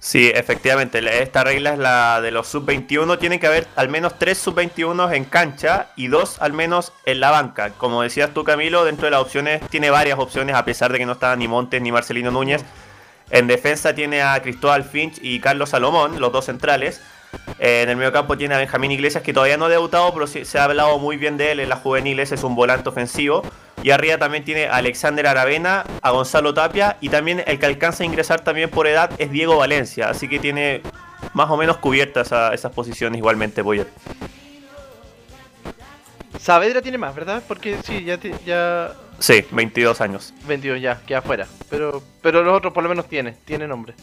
Sí, efectivamente, esta regla es la de los sub-21. Tienen que haber al menos tres sub-21 en cancha y dos al menos en la banca. Como decías tú, Camilo, dentro de las opciones tiene varias opciones, a pesar de que no está ni Montes ni Marcelino Núñez. En defensa tiene a Cristóbal Finch y Carlos Salomón, los dos centrales. Eh, en el medio campo tiene a Benjamín Iglesias, que todavía no ha debutado, pero se ha hablado muy bien de él en las juveniles, es un volante ofensivo. Y arriba también tiene a Alexander Aravena, a Gonzalo Tapia, y también el que alcanza a ingresar también por edad es Diego Valencia, así que tiene más o menos cubiertas esa- esas posiciones igualmente Boyer. Saavedra tiene más, ¿verdad? Porque sí, ya, ya Sí, 22 años. 22 ya, queda afuera. Pero, pero los otros por lo menos tiene, tiene nombre.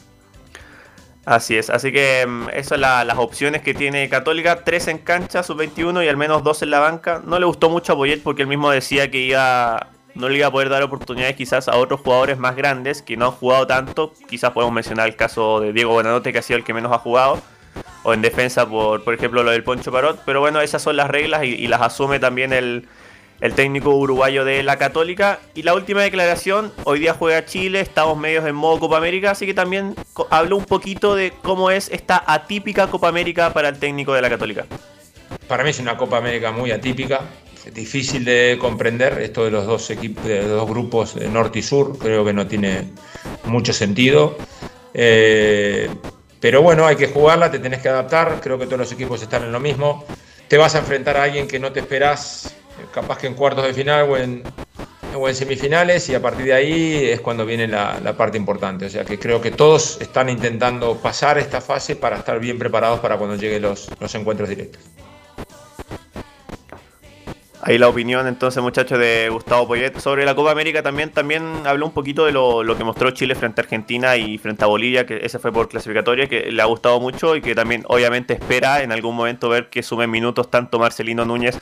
Así es, así que mm, esas son la- las opciones que tiene Católica, tres en cancha, sub-21 y al menos dos en la banca. No le gustó mucho a Boyet porque él mismo decía que iba, no le iba a poder dar oportunidades quizás a otros jugadores más grandes que no han jugado tanto. Quizás podemos mencionar el caso de Diego Buenanote que ha sido el que menos ha jugado. O en defensa por, por ejemplo, lo del Poncho Parot. Pero bueno, esas son las reglas y las asume también el, el técnico uruguayo de la Católica. Y la última declaración, hoy día juega Chile, estamos medios en modo Copa América, así que también habló un poquito de cómo es esta atípica Copa América para el técnico de la Católica. Para mí es una Copa América muy atípica, difícil de comprender esto de los dos equipos, de dos grupos norte y sur, creo que no tiene mucho sentido. Eh, pero bueno, hay que jugarla, te tenés que adaptar, creo que todos los equipos están en lo mismo. Te vas a enfrentar a alguien que no te esperás, capaz que en cuartos de final o en, o en semifinales, y a partir de ahí es cuando viene la, la parte importante. O sea que creo que todos están intentando pasar esta fase para estar bien preparados para cuando lleguen los, los encuentros directos. Ahí la opinión entonces muchachos de Gustavo Poyet sobre la Copa América también también habló un poquito de lo, lo que mostró Chile frente a Argentina y frente a Bolivia, que ese fue por clasificatoria, que le ha gustado mucho y que también obviamente espera en algún momento ver que sumen minutos tanto Marcelino Núñez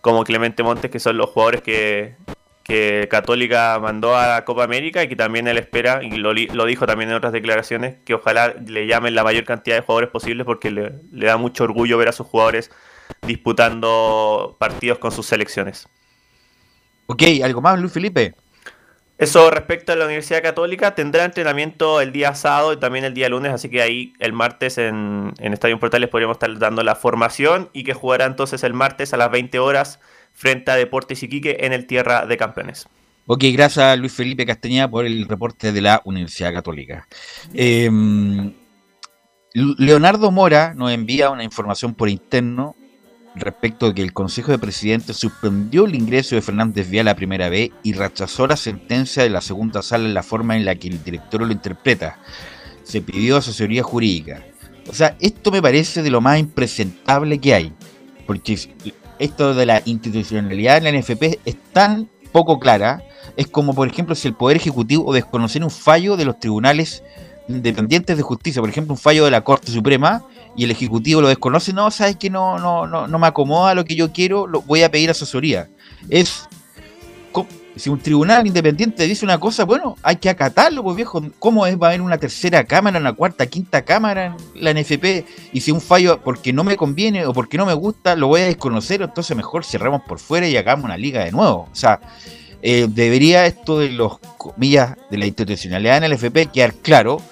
como Clemente Montes, que son los jugadores que, que Católica mandó a Copa América y que también él espera, y lo, lo dijo también en otras declaraciones, que ojalá le llamen la mayor cantidad de jugadores posibles porque le, le da mucho orgullo ver a sus jugadores disputando partidos con sus selecciones. Ok, ¿algo más, Luis Felipe? Eso respecto a la Universidad Católica, tendrá entrenamiento el día sábado y también el día lunes, así que ahí el martes en, en Estadio Portales podríamos estar dando la formación y que jugará entonces el martes a las 20 horas frente a Deportes Iquique en el Tierra de Campeones. Ok, gracias a Luis Felipe Castañeda por el reporte de la Universidad Católica. Eh, Leonardo Mora nos envía una información por interno respecto de que el Consejo de Presidentes suspendió el ingreso de Fernández Vial a primera vez y rechazó la sentencia de la segunda sala en la forma en la que el director lo interpreta. Se pidió asesoría jurídica. O sea, esto me parece de lo más impresentable que hay. Porque esto de la institucionalidad en la NFP es tan poco clara. Es como, por ejemplo, si el Poder Ejecutivo o desconocer un fallo de los tribunales independientes de justicia, por ejemplo, un fallo de la Corte Suprema, y el Ejecutivo lo desconoce, no, sabes que no, no, no, no me acomoda lo que yo quiero, lo, voy a pedir asesoría. Es si un tribunal independiente dice una cosa, bueno, hay que acatarlo, pues viejo. ¿Cómo es? Va a haber una tercera cámara, una cuarta, quinta cámara en la NFP? Y si un fallo porque no me conviene o porque no me gusta, lo voy a desconocer, entonces mejor cerramos por fuera y hagamos una liga de nuevo. O sea, eh, debería esto de los comillas de la institucionalidad en el FP quedar claro.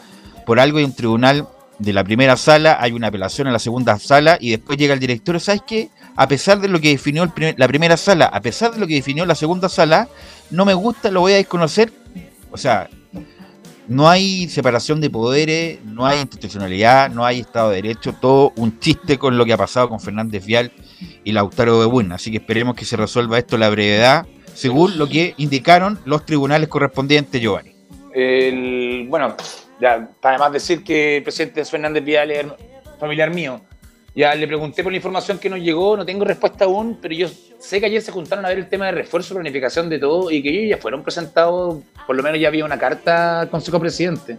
Por algo hay un tribunal de la primera sala, hay una apelación en la segunda sala y después llega el director. ¿Sabes qué? A pesar de lo que definió el primer- la primera sala, a pesar de lo que definió la segunda sala, no me gusta, lo voy a desconocer. O sea, no hay separación de poderes, no hay institucionalidad, no hay Estado de Derecho, todo un chiste con lo que ha pasado con Fernández Vial y Lautaro de Buena. Así que esperemos que se resuelva esto a la brevedad, según lo que indicaron los tribunales correspondientes, Giovanni. El- bueno, ya, para además decir que el presidente Fernández Vial es familiar mío. Ya le pregunté por la información que nos llegó, no tengo respuesta aún, pero yo sé que ayer se juntaron a ver el tema de refuerzo, planificación de todo y que ellos ya fueron presentados, por lo menos ya había una carta al Consejo Presidente.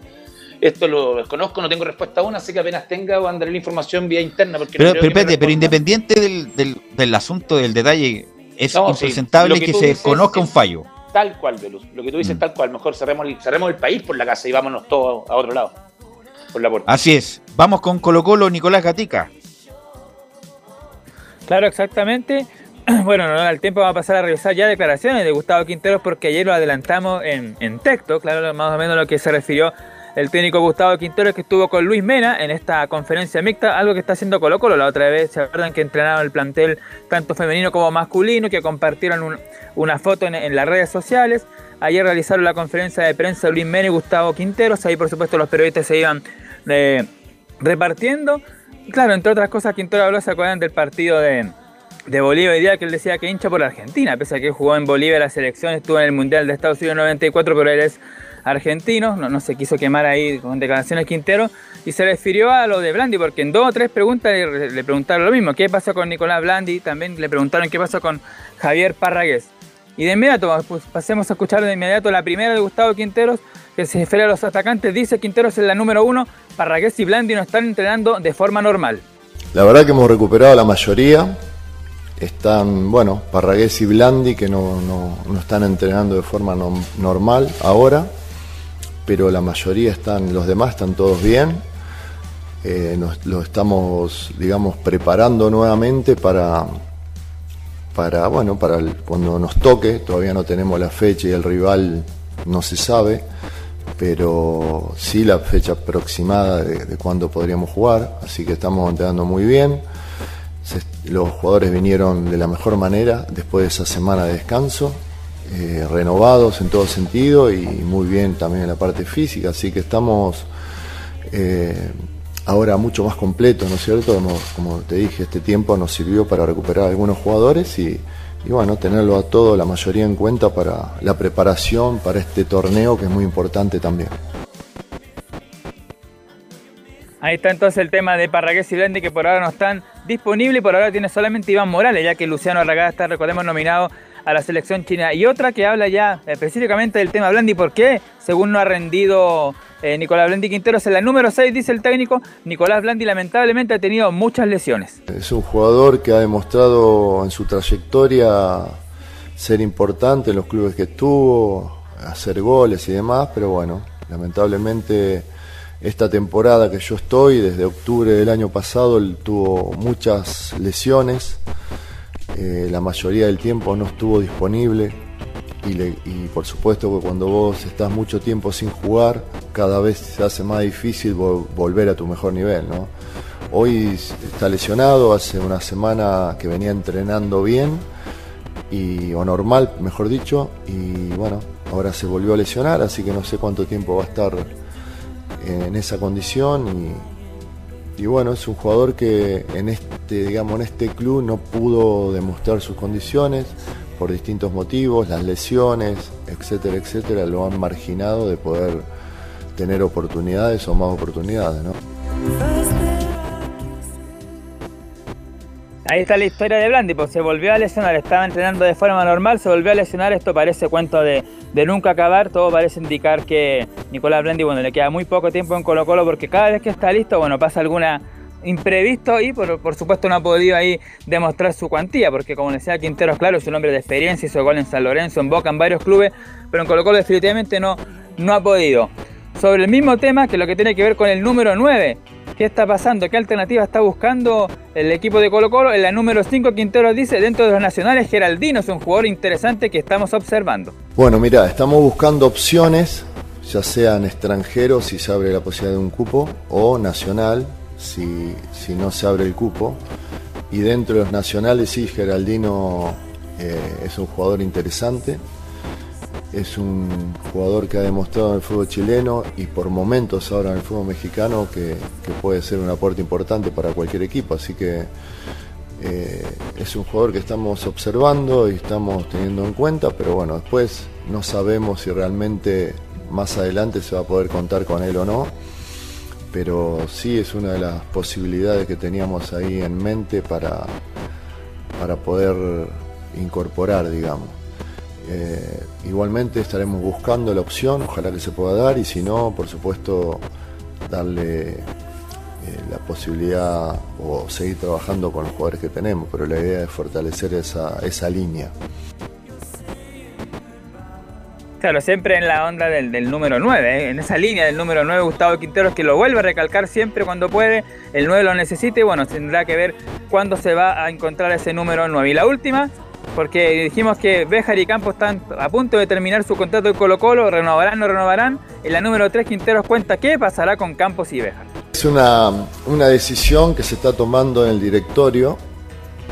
Esto lo desconozco, no tengo respuesta aún, así que apenas tenga mandaré la información vía interna. Porque no Pero, creo pero, espérate, pero independiente del, del, del asunto del detalle, es No, impresentable que que, se dices conozca un fallo. Tal cual, Velus. Lo que tú dices, tal cual. Mejor cerremos el, cerremos el país por la casa y vámonos todos a otro lado. Por la puerta. Así es. Vamos con Colo Colo, Nicolás Gatica. Claro, exactamente. [CLEARS THROAT] Bueno, no al tiempo va a pasar a revisar ya declaraciones de Gustavo Quinteros porque ayer lo adelantamos en, en texto, claro, más o menos lo que se refirió el técnico Gustavo Quintero que estuvo con Luis Mena en esta conferencia mixta, algo que está haciendo Colo Colo. La otra vez se acuerdan que entrenaron el plantel tanto femenino como masculino, que compartieron un- una foto en, en las redes sociales. Ayer realizaron la conferencia de prensa Luis Mena y Gustavo Quinteros. Ahí por supuesto los periodistas se iban eh, repartiendo. Claro, entre otras cosas, Quintero habló, ¿se acuerdan del partido de, de Bolivia hoy día que él decía que hincha por Argentina, pese a que jugó en Bolivia la selección, estuvo en el Mundial de Estados Unidos 94, pero él es argentino, no, no se quiso quemar ahí con declaraciones Quintero, y se refirió a lo de Blandi, porque en dos o tres preguntas le, preguntaron lo mismo, qué pasó con Nicolás Blandi, también le preguntaron qué pasó con Javier Parragués. Y de inmediato, pues, pasemos a escuchar de inmediato la primera de Gustavo Quinteros, que se refiere a los atacantes, dice Quinteros es la número uno, Parragués y Blandi no están entrenando de forma normal. La verdad que hemos recuperado la mayoría. Están, bueno, Parragués y Blandi que no, no- no están entrenando de forma no- normal ahora, pero la mayoría están, los demás están todos bien. Eh, nos, lo estamos, digamos, preparando nuevamente para, para, bueno, para el- cuando nos toque. Todavía no tenemos la fecha y el rival no se sabe, pero sí la fecha aproximada de, de cuándo podríamos jugar. Así que estamos entrenando muy bien. Los jugadores vinieron de la mejor manera después de esa semana de descanso, eh, renovados en todo sentido y muy bien también en la parte física, así que estamos eh, ahora mucho más completos, ¿no es cierto? Como, te dije, este tiempo nos sirvió para recuperar algunos jugadores y, y bueno, tenerlo a todo, la mayoría en cuenta para la preparación para este torneo que es muy importante también. Ahí está entonces el tema de Parragués y Blandi que por ahora no están disponibles, por ahora tiene solamente Iván Morales, ya que Luciano Arragada está, recordemos, nominado a la selección china. Y otra que habla ya específicamente del tema Blandi, porque según no ha rendido eh, Nicolás Blandi Quinteros en la número 6, dice el técnico, Nicolás Blandi lamentablemente ha tenido muchas lesiones. Es un jugador que ha demostrado en su trayectoria ser importante en los clubes que estuvo, hacer goles y demás, pero bueno, lamentablemente esta temporada que yo estoy, desde octubre del año pasado, él tuvo muchas lesiones, eh, la mayoría del tiempo no estuvo disponible y, por supuesto que cuando vos estás mucho tiempo sin jugar, cada vez se hace más difícil vol- volver a tu mejor nivel, ¿no? Hoy está lesionado, hace una semana que venía entrenando bien, y, o normal, mejor dicho, y bueno, ahora se volvió a lesionar, así que no sé cuánto tiempo va a estar en esa condición y, y bueno, es un jugador que en este, digamos, en este club no pudo demostrar sus condiciones por distintos motivos, las lesiones, etcétera, etcétera, lo han marginado de poder tener oportunidades o más oportunidades, ¿no? Ahí está la historia de Blandi, pues se volvió a lesionar, estaba entrenando de forma normal, se volvió a lesionar, esto parece cuento de, de nunca acabar, todo parece indicar que Nicolás Blandi, bueno, le queda muy poco tiempo en Colo Colo porque cada vez que está listo, bueno, pasa alguna imprevisto y por, por supuesto no ha podido ahí demostrar su cuantía, porque como decía Quinteros, claro, es un hombre de experiencia, hizo gol en San Lorenzo, en Boca, en varios clubes, pero en Colo Colo definitivamente no, no ha podido. Sobre el mismo tema, que lo que tiene que ver con el número 9, ¿Qué está pasando? ¿Qué alternativa está buscando el equipo de Colo Colo? En la número 5, Quintero dice, dentro de los nacionales, Geraldino es un jugador interesante que estamos observando. Bueno, mira, estamos buscando opciones, ya sean extranjeros si se abre la posibilidad de un cupo, o nacional si, si no se abre el cupo. Y dentro de los nacionales, sí, Geraldino eh, es un jugador interesante. Es un jugador que ha demostrado en el fútbol chileno y por momentos ahora en el fútbol mexicano que, puede ser un aporte importante para cualquier equipo. Así que eh, es un jugador que estamos observando y estamos teniendo en cuenta, pero bueno, después no sabemos si realmente más adelante se va a poder contar con él o no. Pero sí es una de las posibilidades que teníamos ahí en mente para, para poder incorporar, digamos. Eh, igualmente estaremos buscando la opción, ojalá que se pueda dar, y si no, por supuesto, darle eh, la posibilidad o seguir trabajando con los jugadores que tenemos, pero la idea es fortalecer esa, esa línea. Claro, siempre en la onda del, del número 9, ¿eh? en esa línea del número 9, Gustavo Quinteros, que lo vuelve a recalcar siempre cuando puede, el 9 lo necesita y bueno, tendrá que ver cuándo se va a encontrar ese número 9. Y la última, porque dijimos que Béjar y Campos están a punto de terminar su contrato en Colo Colo, renovarán, no renovarán. En la número 3 Quinteros cuenta qué pasará con Campos y Béjar. Es una, una decisión que se está tomando en el directorio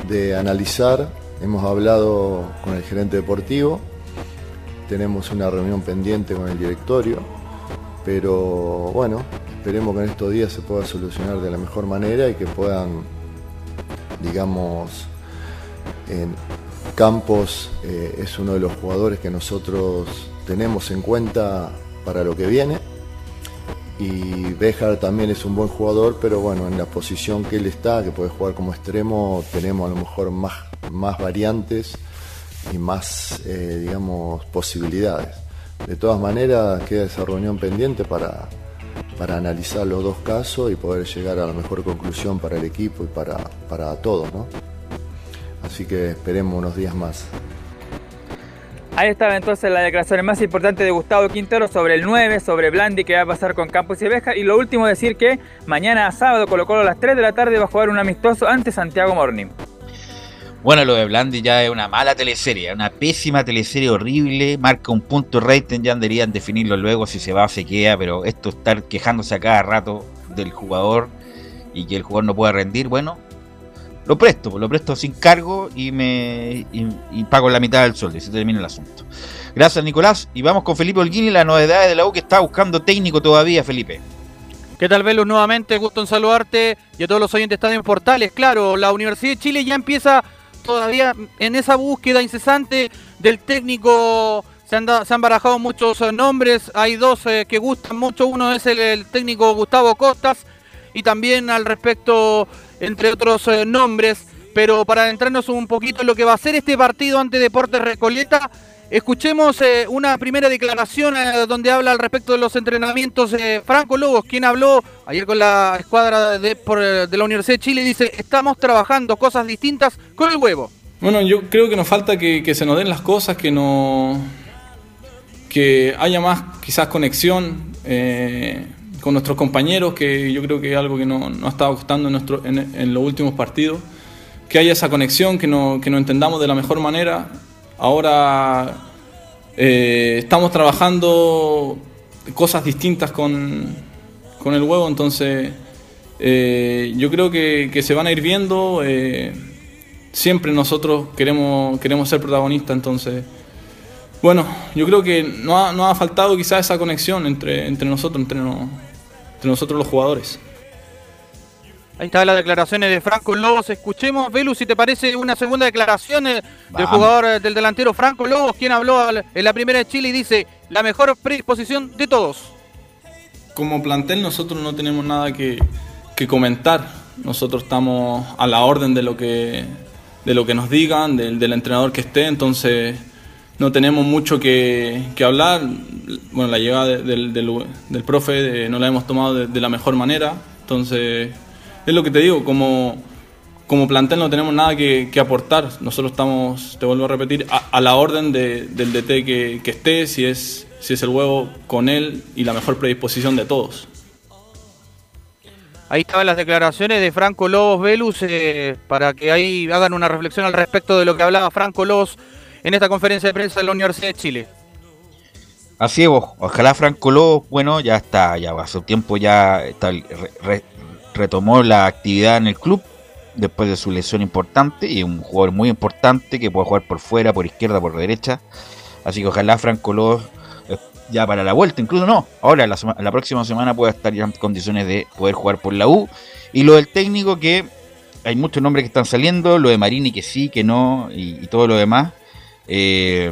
de analizar. Hemos hablado con el gerente deportivo, tenemos una reunión pendiente con el directorio, pero bueno, esperemos que en estos días se pueda solucionar de la mejor manera y que puedan, digamos, en Campos eh, es uno de los jugadores que nosotros tenemos en cuenta para lo que viene. Y Béjar también es un buen jugador, pero bueno, en la posición que él está, que puede jugar como extremo, tenemos a lo mejor más, más variantes y más, eh, digamos, posibilidades. De todas maneras, queda esa reunión pendiente para, para analizar los dos casos y poder llegar a la mejor conclusión para el equipo y para, para todos, ¿no? Así que esperemos unos días más. Ahí estaba entonces la declaración más importante de Gustavo Quintero sobre el 9, sobre Blandi, que va a pasar con Campos y Béjar. Y lo último decir que mañana sábado Colo Colo a las 3 de la tarde va a jugar un amistoso ante Santiago Morning. Bueno, lo de Blandi ya es una mala teleserie, una pésima teleserie horrible, marca un punto rating, ya deberían definirlo luego si se va o se queda, pero esto estar quejándose a cada rato del jugador y que el jugador no pueda rendir, bueno, lo presto, lo presto sin cargo y me y, pago la mitad del sueldo y se termina el asunto. Gracias Nicolás y vamos con Felipe Holguín y las novedades de la U que está buscando técnico todavía, Felipe. ¿Qué tal, Velus? Nuevamente, gusto en saludarte y a todos los oyentes de Estadio Portales. Claro, la Universidad de Chile ya empieza todavía en esa búsqueda incesante del técnico. Se han, se han barajado muchos eh, nombres, hay dos eh, que gustan mucho. Uno es el técnico Gustavo Costas y también al respecto, entre otros eh, nombres. Pero para adentrarnos un poquito en lo que va a ser este partido ante Deportes Recoleta, escuchemos eh, una primera declaración eh, donde habla al respecto de los entrenamientos Franco Lobos, quien habló ayer con la escuadra de, de la Universidad de Chile, dice, estamos trabajando cosas distintas con el huevo. Bueno, yo creo que nos falta que, se nos den las cosas, que no que haya más quizás conexión con nuestros compañeros, que yo creo que es algo que no, no ha estado gustando en, nuestro, en, en los últimos partidos, que haya esa conexión, que, no, que nos entendamos de la mejor manera. Ahora eh, estamos trabajando cosas distintas con, con el huevo, entonces eh, yo creo que, que se van a ir viendo. eh, siempre nosotros queremos, queremos ser protagonistas, entonces, bueno, yo creo que no ha, no ha faltado quizás esa conexión entre, entre nosotros, entre, entre nosotros los jugadores. Ahí están las declaraciones de Franco Lobos. Escuchemos, Velu, si te parece una segunda declaración eh, del Vamos. jugador, eh, del delantero Franco Lobos, quien habló en la primera de Chile y dice, la mejor predisposición de todos. Como plantel nosotros no tenemos nada que, que comentar, nosotros estamos a la orden de lo que, de lo que nos digan, del, del entrenador que esté, entonces no tenemos mucho que, hablar. Bueno, la llegada de- del, profe eh, no la hemos tomado de, la mejor manera, entonces es lo que te digo, como, plantel no tenemos nada que, aportar, nosotros estamos, te vuelvo a repetir, a, la orden de- del DT que, que esté, si es, si es el huevo con él y la mejor predisposición de todos. Ahí estaban las declaraciones de Franco Lobos Velus eh, para que ahí hagan una reflexión al respecto de lo que hablaba Franco Lobos en esta conferencia de prensa de la Universidad de Chile. Así es, ojalá Franco Lobos, bueno, ya está, ya hace tiempo ya retomó la actividad en el club después de su lesión importante y un jugador muy importante que puede jugar por fuera, por izquierda, por derecha. Así que ojalá Franco Lobos eh, ya para la vuelta, incluso no, ahora la, próxima semana pueda estar ya en condiciones de poder jugar por la U. Y lo del técnico que hay muchos nombres que están saliendo, lo de Marini que sí, que no, y todo lo demás. Eh,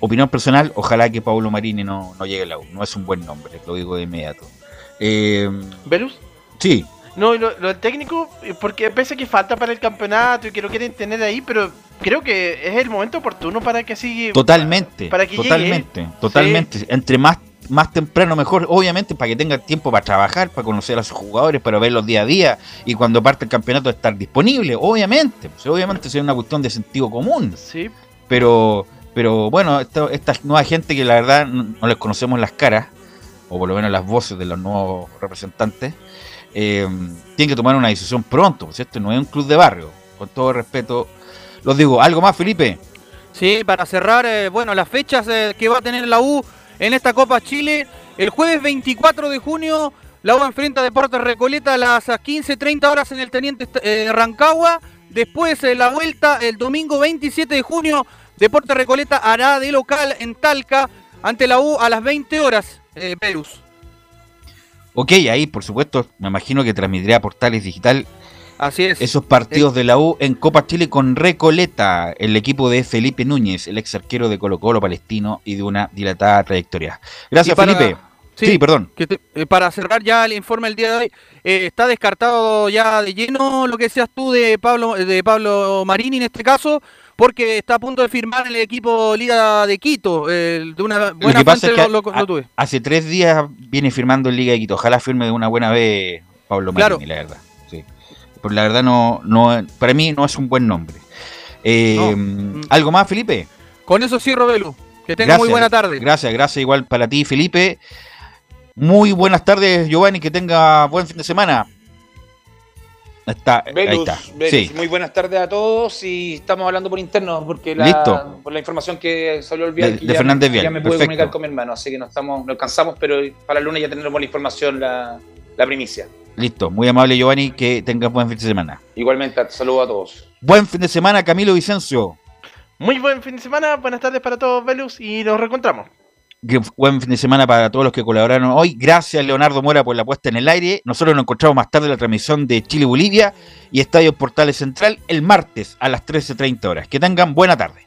opinión personal, ojalá que Pablo Marini no, no llegue a la U. No es un buen nombre, lo digo de inmediato. Eh, ¿Velus? Sí, No, lo, lo técnico, eh, porque pese que falta para el campeonato y que lo quieren tener ahí, pero creo que es el momento oportuno para que siga. totalmente, para que llegue totalmente, él. totalmente. Entre más, más temprano mejor, obviamente, para que tenga tiempo para trabajar, para conocer a sus jugadores, para verlos día a día y cuando parte el campeonato estar disponible, obviamente. Pues, obviamente sería una cuestión de sentido común. Sí. Pero, pero bueno, esto- esta nueva gente que la verdad no, no les conocemos las caras, o por lo menos las voces de los nuevos representantes, eh, tienen que tomar una decisión pronto, pues esto no es un club de barrio. con todo respeto, los digo. ¿Algo más, Felipe? Sí, para cerrar, eh, bueno, las fechas eh, que va a tener la U en esta Copa Chile. El jueves 24 de junio, la U enfrenta a Deportes Recoleta a las 15.30 horas en el Teniente eh, Rancagua. Después, eh, la vuelta el domingo 27 de junio, Deportes Recoleta hará de local en Talca ante la U a las 20 horas, eh, Perus. Ok, ahí, por supuesto, me imagino que transmitirá Portales Digital Así es. esos partidos de la U en Copa Chile con Recoleta, el equipo de Felipe Núñez, el ex arquero de Colo Colo palestino y de una dilatada trayectoria. Gracias, para- Felipe. Sí, perdón. te- eh, para cerrar ya el informe del día de hoy, eh, está descartado ya de lleno lo que seas tú de Pablo de Pablo Marini en este caso, porque está a punto de firmar el equipo Liga de Quito. eh, de una Lo buena que pasa es fuente que lo, lo- lo tuve. hace tres días viene firmando en Liga de Quito. Ojalá firme de una buena vez Pablo Claro. Marini, la verdad. Sí. Porque la verdad no, no, para mí no es un buen nombre. Eh, ¿Algo más, Felipe? Con eso cierro, Belu. Que tenga muy buena tarde. Gracias, gracias igual para ti, Felipe. Muy buenas tardes, Giovanni, que tenga buen fin de semana. Está, ahí Velus, está. Velus, Sí. muy buenas tardes a todos y estamos hablando por interno porque la, Listo. por la información que salió el viernes De- de ya, Fernández ya Vial, me pude perfecto. comunicar con mi hermano, así que no estamos, no alcanzamos, pero para el lunes ya tendremos la información, la, la primicia. Listo, muy amable Giovanni, que tengas buen fin de semana. Igualmente, saludo a todos. Buen fin de semana, Camilo Vicencio. Muy buen fin de semana, buenas tardes para todos, Velus, y nos reencontramos. Que buen fin de semana para todos los que colaboraron hoy. Gracias, Leonardo Mora, por la puesta en el aire. Nosotros nos encontramos más tarde en la transmisión de Chile-Bolivia y Estadio Portales Central el martes a las 13.30 horas. Que tengan buena tarde.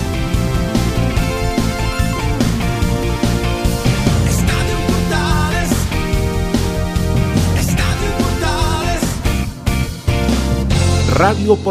Radio por